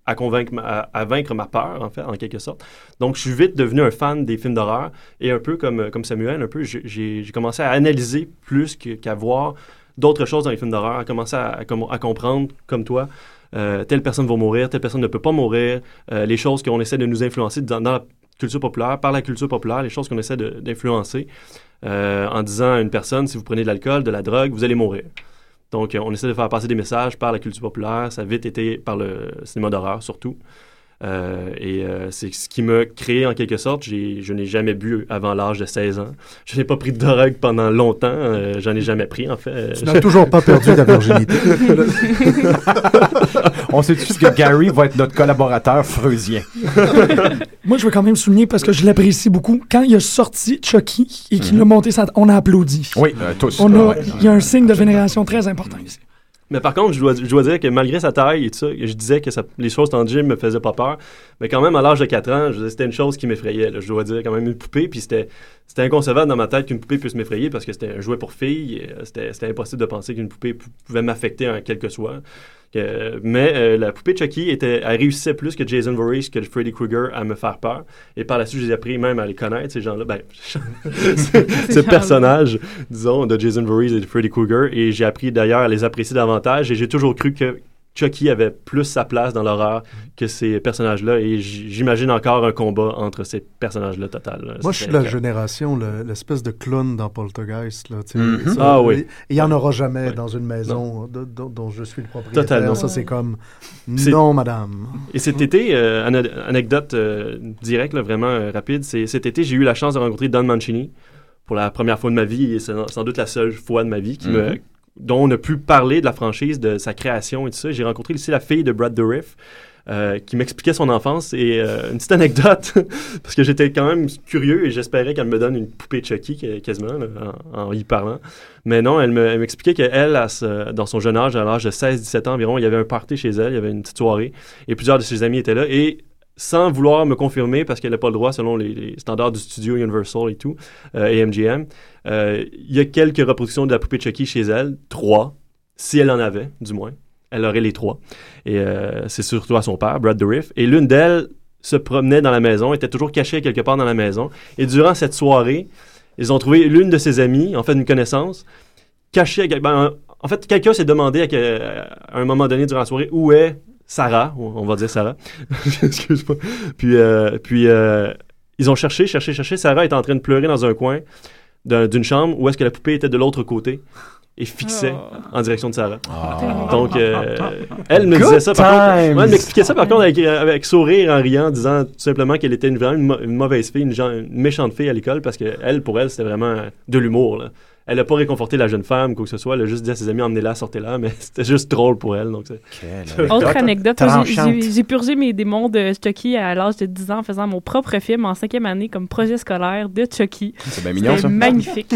à, convaincre à, vaincre ma peur, en fait, en quelque sorte. Donc, je suis vite devenu un fan des films d'horreur et un peu comme, comme Samuel, un peu, j'ai- commencé à analyser plus qu'à voir d'autres choses dans les films d'horreur, à commencer à, à com- à comprendre, comme toi, euh, telle personne va mourir, telle personne ne peut pas mourir, euh, les choses qu'on essaie de nous influencer dans, la culture populaire, par la culture populaire, les choses qu'on essaie d'influencer euh, en disant à une personne, si vous prenez de l'alcool, de la drogue, vous allez mourir. Donc, euh, on essaie de faire passer des messages par la culture populaire. Ça a vite été par le cinéma d'horreur, surtout. Euh, et euh, c'est ce qui m'a créé en quelque sorte. J'ai- Je n'ai jamais bu avant l'âge de 16 ans. Je n'ai pas pris de drogue pendant longtemps. Euh, J'en ai jamais pris, en fait. Tu n'as toujours pas perdu ta virginité. On sait juste que Gary va être notre collaborateur freusien? Moi, je veux quand même souligner parce que je l'apprécie beaucoup. Quand il a sorti Chucky et qu'il Mhm. a monté ça, on a applaudi. Oui, euh, tous. On a, Ouais. il y a un signe de vénération très important ici. Mais par contre, je dois, je dois dire que malgré sa taille et tout ça, je disais que les choses tangibles me faisaient pas peur. Mais quand même, à l'âge de 4 ans, c'était une chose qui m'effrayait. Je dois dire, quand même, une poupée. Puis c'était, c'était inconcevable dans ma tête qu'une poupée puisse m'effrayer parce que c'était un jouet pour filles. euh, C'était, impossible de penser qu'une poupée pou- pouvait m'affecter en quelque soit. Que- mais euh, la poupée Chucky était, elle réussissait plus que Jason Voorhees, que Freddy Krueger à me faire peur. Et par la suite, j'ai appris même à les connaître, ces gens-là. Ben, ce personnage, disons, de Jason Voorhees et de Freddy Krueger. Et j'ai appris d'ailleurs à les apprécier davantage. Et j'ai toujours cru que Chucky avait plus sa place dans l'horreur que ces personnages-là. Et j'imagine encore un combat entre ces personnages-là total. là. Moi, je suis la génération, le- l'espèce de clown dans Poltergeist. Là. Mhm. Ça, Ah oui. Il n'y en aura jamais dans une maison de- de- dont je suis le propriétaire. Totalement. Ça, c'est comme non, madame. Et cet été, euh, anecdote euh, directe, là, vraiment euh, rapide, c'est cet été, j'ai eu la chance de rencontrer Don Mancini pour la première fois de ma vie, et c'est sans doute la seule fois de ma vie qui me, Mhm. Dont on a pu parler de la franchise, de sa création et tout ça. J'ai rencontré aussi la fille de Brad Dourif. euh, qui m'expliquait son enfance et euh, une petite anecdote parce que j'étais quand même curieux et j'espérais qu'elle me donne une poupée Chucky qu- quasiment en, y parlant mais non elle me- m'expliquait qu'elle à ce- dans son jeune âge à l'âge de 16-17 ans environ il y avait un party chez elle il y avait une petite soirée et plusieurs de ses amis étaient là sans vouloir me confirmer parce qu'elle n'a pas le droit selon les, standards du studio Universal et tout, euh, et MGM, euh, il y a quelques reproductions de la poupée Chucky chez elle, trois, si elle en avait, du moins. Elle aurait les trois. Et euh, c'est surtout à son père, Brad Dourif. Et l'une d'elles se promenait dans la maison, était toujours cachée quelque part dans la maison. Et durant cette soirée, ils ont trouvé l'une de ses amies, en fait une connaissance, cachée, ben, en fait, quelqu'un s'est demandé à un moment donné durant la soirée où est Sarah, on va dire Sarah, excuse-moi. Puis, euh, puis euh, ils ont cherché, cherché, cherché. Sarah est en train de pleurer dans un coin d'un- d'une chambre où est-ce que la poupée était de l'autre côté et fixait en direction de Sarah. Donc, euh, elle me Good disait ça. Par contre, elle m'expliquait ça par contre avec, avec sourire en riant, disant tout simplement qu'elle était une, vraiment une, mauvaise fille, une méchante fille à l'école parce que elle, pour elle, c'était vraiment de l'humour. Elle n'a pas réconforté la jeune femme, quoi que ce soit. Elle a juste dit à ses amis, emmenez-la, sortez-la, mais c'était juste drôle pour elle. Donc Autre anecdote, j'ai- purgé mes démons de Chucky à l'âge de 10 ans en faisant mon propre film en cinquième année comme projet scolaire de Chucky. C'est bien mignon, ça. magnifique.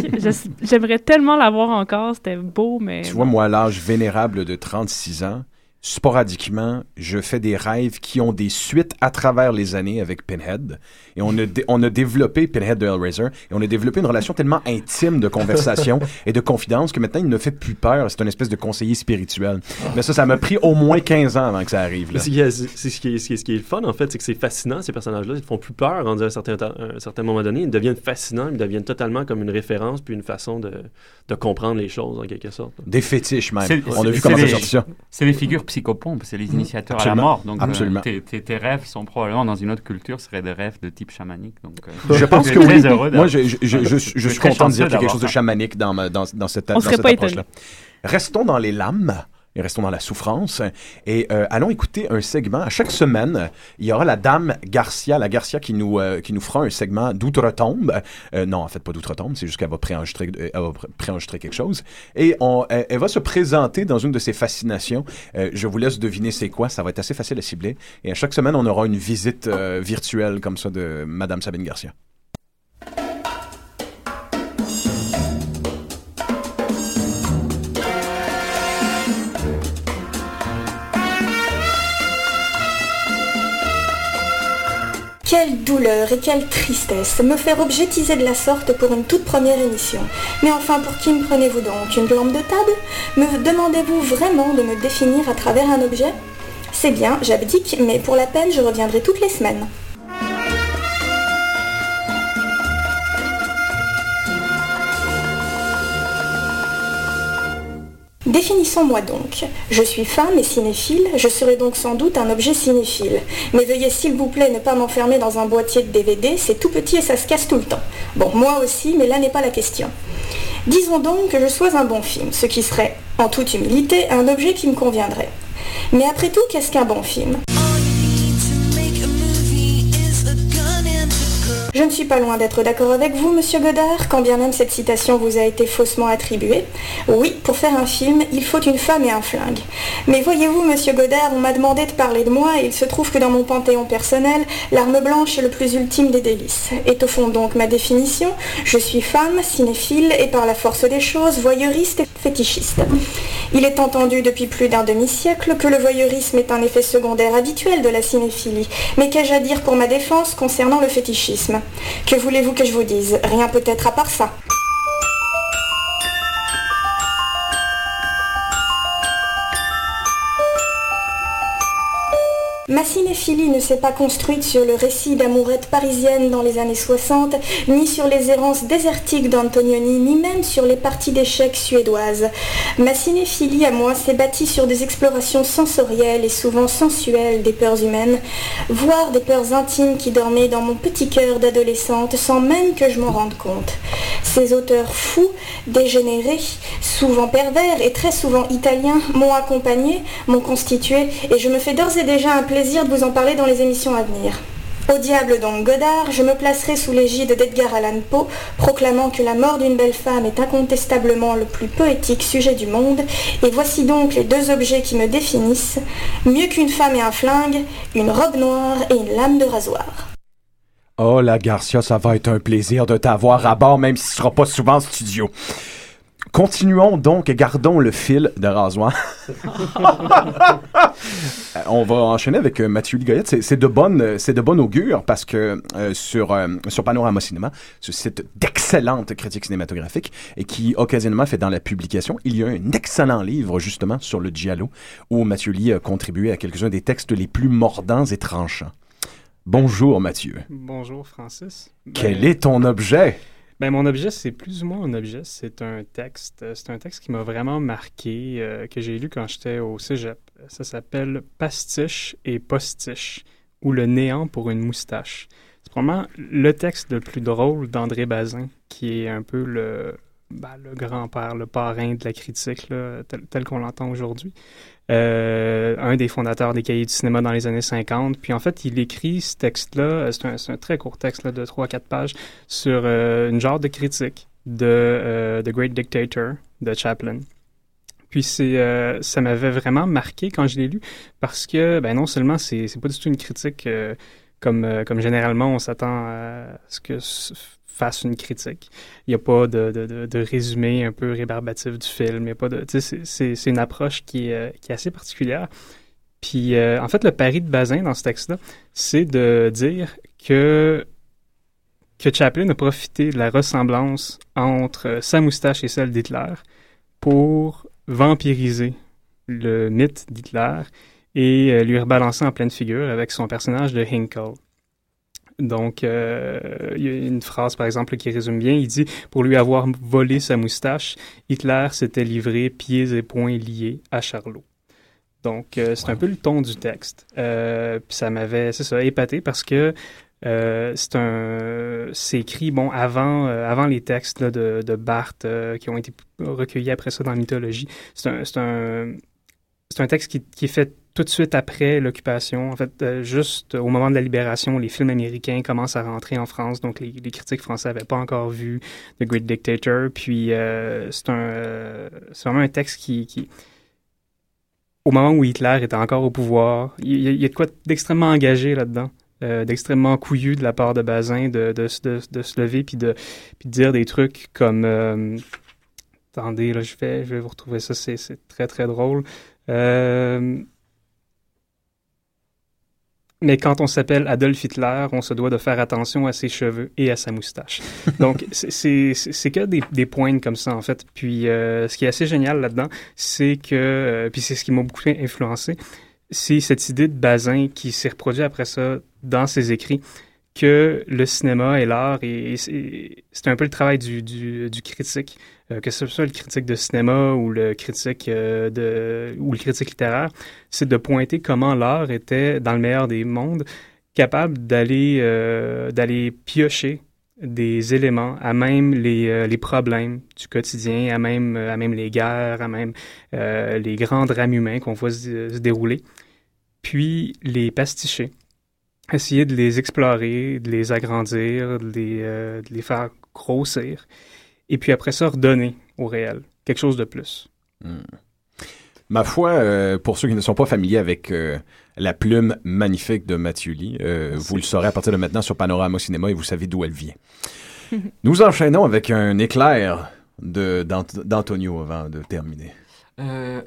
J'aimerais tellement l'avoir encore, c'était beau, mais... Tu vois, moi, à l'âge vénérable de 36 ans, sporadiquement, je fais des rêves qui ont des suites à travers les années avec Pinhead. Et on a, on a développé Pinhead de Hellraiser, et on a développé une relation tellement intime de conversation et de confidence que maintenant, il ne fait plus peur. C'est une espèce de conseiller spirituel. Mais ça, ça m'a pris au moins 15 ans avant que ça arrive. Mais là. ce qui est- c'est ce qui est, ce qui est- ce qui est le fun, en fait, c'est que c'est fascinant, ces personnages-là. Ils te font plus peur, à un certain, temps- à un certain moment donné. Ils deviennent fascinants, ils deviennent totalement comme une référence, puis une façon de, de comprendre les choses, en quelque sorte. Des fétiches, même. On a vu comment ça des- sortit ça. C'est les figures psychopompes, c'est les initiateurs Absolument. à la mort. Donc, euh, Absolument. tes, tes- tes rêves sont probablement dans une autre culture, seraient des rêves de type chamanique. Donc, euh, Je pense que très oui. heureux Moi, je, je, je, je, je suis content de dire qu'il y a quelque chose de chamanique dans, ma- dans, dans cette, On dans serait cette pas approche-là. Restons dans les lames et restons dans la souffrance et euh, allons écouter un segment. À chaque semaine, il y aura la dame Garcia, la Garcia qui nous, euh, qui nous fera un segment d'outre-tombe. Euh, non, en fait, pas d'outre-tombe, c'est juste qu'elle va préenregistrer, euh, quelque chose. Et on, elle, elle va se présenter dans une de ses fascinations. Euh, je vous laisse deviner c'est quoi, ça va être assez facile à cibler. Et à chaque semaine, on aura une visite euh, virtuelle comme ça de Madame Sabine Garcia. Quelle douleur et quelle tristesse me faire objetiser de la sorte pour une toute première émission. Mais enfin, pour qui me prenez-vous donc? Une lampe de table? Me demandez-vous vraiment de me définir à travers un objet? C'est bien, j'abdique, mais pour la peine, je reviendrai toutes les semaines. Définissons-moi donc. Je suis femme et cinéphile, je serai donc sans doute un objet cinéphile. Mais veuillez s'il vous plaît ne pas m'enfermer dans un boîtier de DVD, c'est tout petit et ça se casse tout le temps. Bon, moi aussi, mais là n'est pas la question. Disons donc que je sois un bon film, ce qui serait, en toute humilité, un objet qui me conviendrait. Mais après tout, qu'est-ce qu'un bon film? Je ne suis pas loin d'être d'accord avec vous, monsieur Godard, quand bien même cette citation vous a été faussement attribuée. Oui, pour faire un film, il faut une femme et un flingue. Mais voyez-vous, monsieur Godard, on m'a demandé de parler de moi et il se trouve que dans mon panthéon personnel, l'arme blanche est le plus ultime des délices. Et au fond donc ma définition, je suis femme, cinéphile et par la force des choses, voyeuriste et fétichiste. Il est entendu depuis plus d'un demi-siècle que le voyeurisme est un effet secondaire habituel de la cinéphilie. Mais qu'ai-je à dire pour ma défense concernant le fétichisme? Que voulez-vous que je vous dise? Rien peut-être à part ça. Ma cinéphilie ne s'est pas construite sur le récit d'amourettes parisiennes dans les années 60, ni sur les errances désertiques d'Antonioni, ni même sur les parties d'échecs suédoises. Ma cinéphilie à moi s'est bâtie sur des explorations sensorielles et souvent sensuelles des peurs humaines, voire des peurs intimes qui dormaient dans mon petit cœur d'adolescente sans même que je m'en rende compte. Ces auteurs fous, dégénérés, souvent pervers et très souvent italiens m'ont accompagné, m'ont constitué et je me fais d'ores et déjà un plaisir de vous en parler dans les émissions à venir. Au diable donc Godard, je me placerai sous l'égide d'Edgar Allan Poe, proclamant que la mort d'une belle femme est incontestablement le plus poétique sujet du monde, et voici donc les deux objets qui me définissent, mieux qu'une femme et un flingue, une robe noire et une lame de rasoir. Oh, la Garcia, ça va être un plaisir de t'avoir à bord, même si tu seras pas souvent en studio. Continuons donc et gardons le fil de rasoir. On va enchaîner avec euh, Mathieu Ligoyette. C'est- C'est de bonne, c'est de augure parce que euh, sur euh, sur Panorama Cinéma, ce site d'excellente critique cinématographique et qui occasionnellement fait dans la publication, il y a un excellent livre justement sur le giallo où Mathieu Lee a contribué à quelques-uns des textes les plus mordants et tranchants. Bonjour Mathieu. Bonjour Francis. Ben, Quel est ton objet? Ben, mon objet, c'est plus ou moins un objet. C'est un texte. Euh, C'est un texte qui m'a vraiment marqué, euh, que j'ai lu quand j'étais au cégep. Ça s'appelle Pastiche et Postiche, ou Le néant pour une moustache. C'est probablement le texte le plus drôle d'André Bazin, qui est un peu le, ben, le grand-père, le parrain de la critique, tel, qu'on l'entend aujourd'hui. Euh, un des fondateurs des cahiers du cinéma dans les années 50. Puis en fait, il écrit ce texte-là, euh, c'est un, très court texte de 3-4 pages, sur euh, une genre de critique de The Great Dictator de Chaplin. Puis c'est, ça m'avait vraiment marqué quand je l'ai lu parce que ben non seulement c'est, pas du tout une critique comme, comme généralement on s'attend à ce que fasse une critique. Il n'y a pas de, de, de, de résumé un peu rébarbatif du film. Il y a pas de, c'est, une approche qui est, euh, qui est assez particulière. Puis euh, en fait, le pari de Bazin dans ce texte-là, c'est de dire que que Chaplin a profité de la ressemblance entre euh, sa moustache et celle d'Hitler pour vampiriser le mythe d'Hitler et lui rebalancer en pleine figure avec son personnage de Hinkle. Donc, euh, il y a une phrase, par exemple, qui résume bien. Il dit « Pour lui avoir volé sa moustache, Hitler s'était livré pieds et poings liés à Charlot. » Donc, euh, c'est un peu le ton du texte. Euh, puis ça m'avait, c'est ça, épaté parce que euh, c'est un, c'est écrit bon avant, avant les textes là, de, de Barthes qui ont été recueillis après ça dans la mythologie. C'est un, c'est un, c'est un texte qui, qui est fait tout de suite après l'occupation. En fait, euh, juste au moment de la libération, les films américains commencent à rentrer en France, donc les, critiques français n'avaient pas encore vu The Great Dictator. Puis euh, c'est un, euh, c'est vraiment un texte qui, au moment où Hitler était encore au pouvoir, il y, a- de quoi d'extrêmement engagé là-dedans, d'extrêmement couillu de la part de Bazin de, de, se lever puis de, puis dire des trucs comme... attendez, là, je vais, je vais vous retrouver ça, c'est c'est très, très drôle. Mais quand on s'appelle Adolf Hitler, on se doit de faire attention à ses cheveux et à sa moustache. Donc, c'est- que des, des points comme ça, en fait. Puis, euh, ce qui est assez génial là-dedans, c'est que, euh, puis c'est ce qui m'a beaucoup influencé, c'est cette idée de Bazin qui s'est reproduit après ça dans ses écrits, que le cinéma et l'art, et, et c'est c'est un peu le travail du, du, du critique, que ce soit le critique de cinéma ou le critique euh, ou le critique littéraire, c'est de pointer comment l'art était dans le meilleur des mondes capable d'aller euh, d'aller piocher des éléments à même les, euh, les problèmes du quotidien, à même, à même les guerres, à même euh, les grands drames humains qu'on voit se, dérouler, puis les pasticher, essayer de les explorer, de les agrandir, de les, euh, de les faire grossir, et puis après ça, redonner au réel quelque chose de plus. Ma foi, euh, pour ceux qui ne sont pas familiers avec euh, la plume magnifique de Mathieu Lee, euh, vous le saurez à partir de maintenant sur Panorama Cinéma et vous savez d'où elle vient. Nous enchaînons avec un éclair d'Antonio avant de terminer. Euh,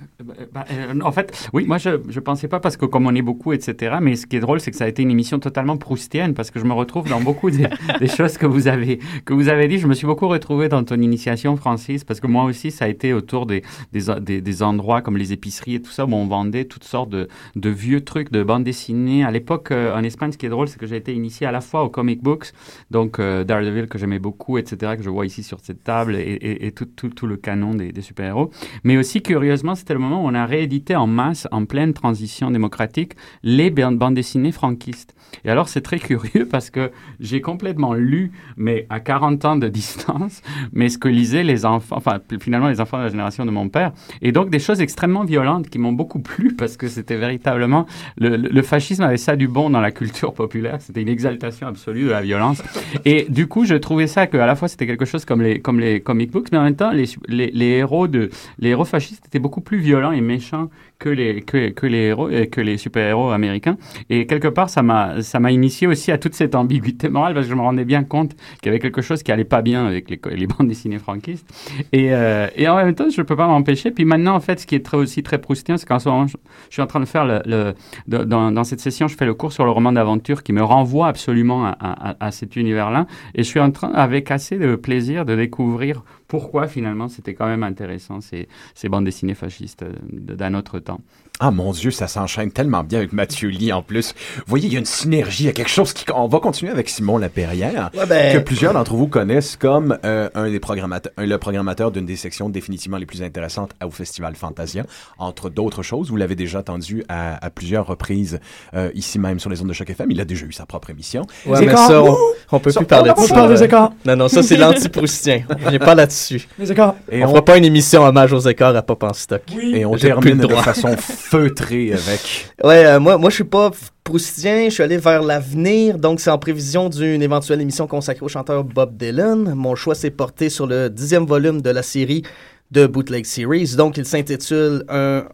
bah, euh, en fait, oui, moi je ne pensais pas parce que comme on est beaucoup, etc. Mais ce qui est drôle, c'est que ça a été une émission totalement proustienne parce que je me retrouve dans beaucoup des, des choses que vous avez que vous avez dit. Je me suis beaucoup retrouvé dans ton initiation, Francis, parce que moi aussi, ça a été autour des, des, des, des endroits comme les épiceries et tout ça où on vendait toutes sortes de, de vieux trucs de bandes dessinées. À l'époque, euh, en Espagne, ce qui est drôle, c'est que j'ai été initié à la fois aux comic books, donc Daredevil que j'aimais beaucoup, etc. que je vois ici sur cette table et, et, et tout, tout, tout le canon des, des super-héros, mais aussi curieusement, c'était le moment où on a réédité en masse, en pleine transition démocratique, les ban- bandes dessinées franquistes. Et alors, c'est très curieux parce que j'ai complètement lu, mais à 40 ans de distance, mais ce que lisaient les enfants, enfin, finalement, les enfants de la génération de mon père. Et donc, des choses extrêmement violentes qui m'ont beaucoup plu parce que c'était véritablement. Le, fascisme avait ça du bon dans la culture populaire. C'était une exaltation absolue de la violence. Et du coup, je trouvais ça que à la fois c'était quelque chose comme les, comme comic books, mais en même temps, les héros de, les héros fascistes étaient beaucoup plus violents et méchants que les, que, les héros, euh, que les super-héros américains. Et quelque part, ça m'a, ça m'a initié aussi à toute cette ambiguïté morale parce que je me rendais bien compte qu'il y avait quelque chose qui allait pas bien avec les, bandes dessinées franquistes. Et, euh, et en même temps, je peux pas m'empêcher. Puis maintenant, en fait, ce qui est très, aussi très proustin, c'est qu'en ce moment, je, suis en train de faire le, dans, cette session, je fais le cours sur le roman d'aventure qui me renvoie absolument à cet univers-là. Et je suis en train, avec assez de plaisir, de découvrir pourquoi finalement c'était quand même intéressant ces, bandes dessinées fascistes euh, d'un autre temps? Ah mon Dieu, ça s'enchaîne tellement bien avec Mathieu Lee en plus. Vous voyez, il y a une synergie, il y a quelque chose qui... On va continuer avec Simon Laperrière, Ouais, ben- que plusieurs d'entre vous connaissent comme euh, un des programmateurs, un- le programmateur d'une des sections définitivement les plus intéressantes au Festival Fantasia. Entre d'autres choses, vous l'avez déjà entendu à, à plusieurs reprises euh, ici même sur les ondes de Choc FM. Il a déjà eu sa propre émission. Ouais, mais ça, on, on peut Ça, plus parler on de ça. pas parler des euh. écarts. Non, non, ça, c'est l'anti-proustien. On n'est pas là-dessus. Les écarts. Et on on, fera pas une émission hommage aux écarts à Pop en stock. Oui. et on termine le de droit. façon feutrée avec... Ouais, euh, moi, moi, je suis pas proustien, je suis allé vers l'avenir, donc c'est en prévision d'une éventuelle émission consacrée au chanteur Bob Dylan. Mon choix s'est porté sur le dixième volume de la série de Bootleg Series, donc il s'intitule un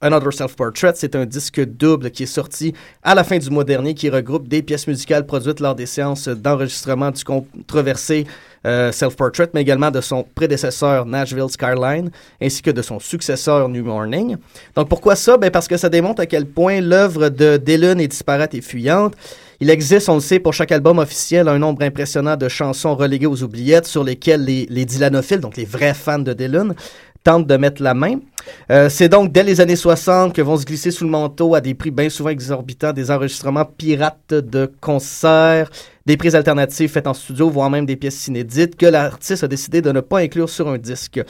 Another Self-Portrait, c'est un disque double qui est sorti à la fin du mois dernier, qui regroupe des pièces musicales produites lors des séances d'enregistrement du controversé euh, Self-Portrait, mais également de son prédécesseur Nashville Skyline, ainsi que de son successeur New Morning. Donc pourquoi ça? Ben parce que ça démontre à quel point l'œuvre de Dylan est disparate et fuyante. Il existe, on le sait, pour chaque album officiel, un nombre impressionnant de chansons reléguées aux oubliettes sur lesquelles les, les Dylanophiles, donc les vrais fans de Dylan, tentent de mettre la main. Euh, c'est donc dès les années 60 que vont se glisser sous le manteau à des prix bien souvent exorbitants des enregistrements pirates de concerts, des prises alternatives faites en studio, voire même des pièces inédites que l'artiste a décidé de ne pas inclure sur un disque.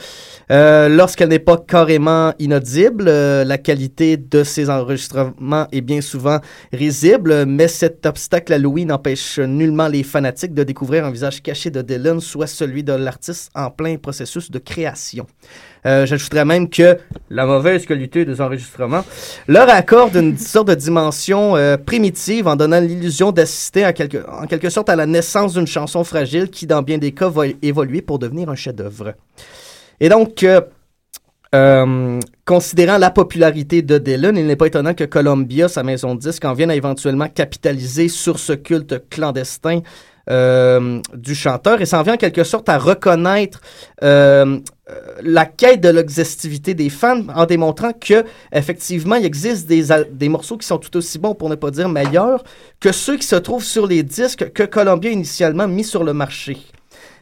Euh, Lorsqu'elle n'est pas carrément inaudible, euh, la qualité de ces enregistrements est bien souvent risible, mais cet obstacle à Louis n'empêche nullement les fanatiques de découvrir un visage caché de Dylan, soit celui de l'artiste en plein processus de création. Euh, J'ajouterais même que la mauvaise qualité des enregistrements leur accorde une sorte de dimension primitive en donnant l'illusion d'assister en quelque, en quelque sorte à la naissance d'une chanson fragile qui, dans bien des cas, va évoluer pour devenir un chef-d'œuvre. Et donc, euh, euh, considérant la popularité de Dylan, il n'est pas étonnant que Columbia, sa maison de disques, en vienne à éventuellement capitaliser sur ce culte clandestin euh, du chanteur et s'en vient en quelque sorte à reconnaître euh, euh, la quête de l'exhaustivité des fans en démontrant que effectivement il existe des, des morceaux qui sont tout aussi bons pour ne pas dire meilleurs que ceux qui se trouvent sur les disques que Columbia initialement mis sur le marché.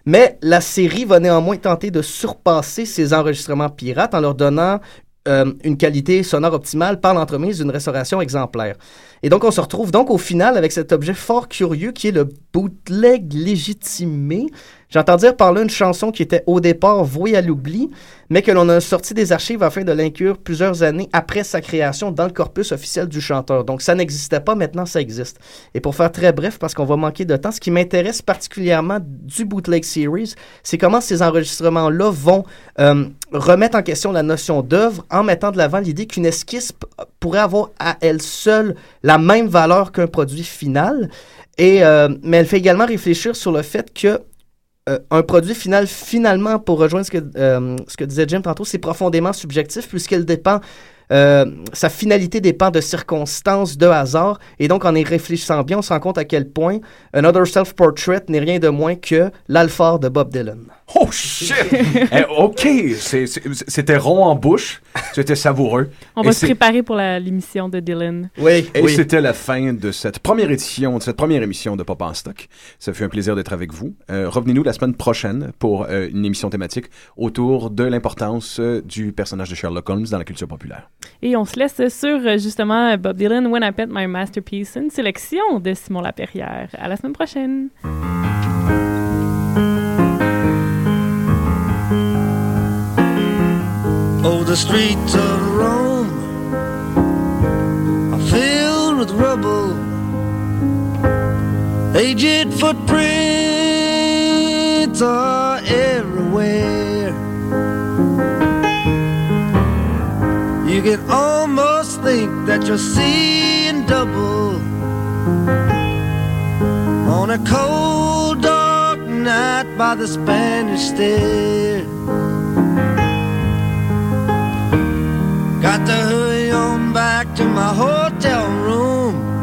Mais la série va néanmoins tenter de surpasser ces enregistrements pirates en leur donnant euh, une qualité sonore optimale par l'entremise d'une restauration exemplaire. Et donc, on se retrouve donc au final avec cet objet fort curieux qui est le bootleg légitimé. J'entends dire par là une chanson qui était au départ vouée à l'oubli, mais que l'on a sorti des archives afin de l'inclure plusieurs années après sa création dans le corpus officiel du chanteur. Donc, ça n'existait pas, maintenant ça existe. Et pour faire très bref, parce qu'on va manquer de temps, ce qui m'intéresse particulièrement du Bootleg Series, c'est comment ces enregistrements-là vont euh, remettre en question la notion d'œuvre en mettant de l'avant l'idée qu'une esquisse pourrait avoir à elle seule la même valeur qu'un produit final. Et, euh, mais elle fait également réfléchir sur le fait que euh, un produit final, finalement, pour rejoindre ce que, euh, ce que disait Jim tantôt, c'est profondément subjectif puisqu'elle dépend, euh, sa finalité dépend de circonstances, de hasard. Et donc, en y réfléchissant bien, on se rend compte à quel point Another Self-Portrait n'est rien de moins que l'alphard de Bob Dylan. Oh shit! Eh, ok, c'était rond en bouche, c'était savoureux. On Et va se préparer pour la- l'émission de Dylan. Oui, Et c'était la fin de cette première édition, de cette première émission de Pop en Stock. Ça fait un plaisir d'être avec vous. Euh, Revenez-nous la semaine prochaine pour euh, une émission thématique autour de l'importance euh, du personnage de Sherlock Holmes dans la culture populaire. Et on se laisse sur justement Bob Dylan, When I Pet My Masterpiece, une sélection de Simon Laperrière. À la semaine prochaine. Oh, the streets of Rome are filled with rubble. Aged footprints are everywhere. You can almost think that you're seeing double on a cold, dark night by the Spanish Stair. Got the hurry on back to my hotel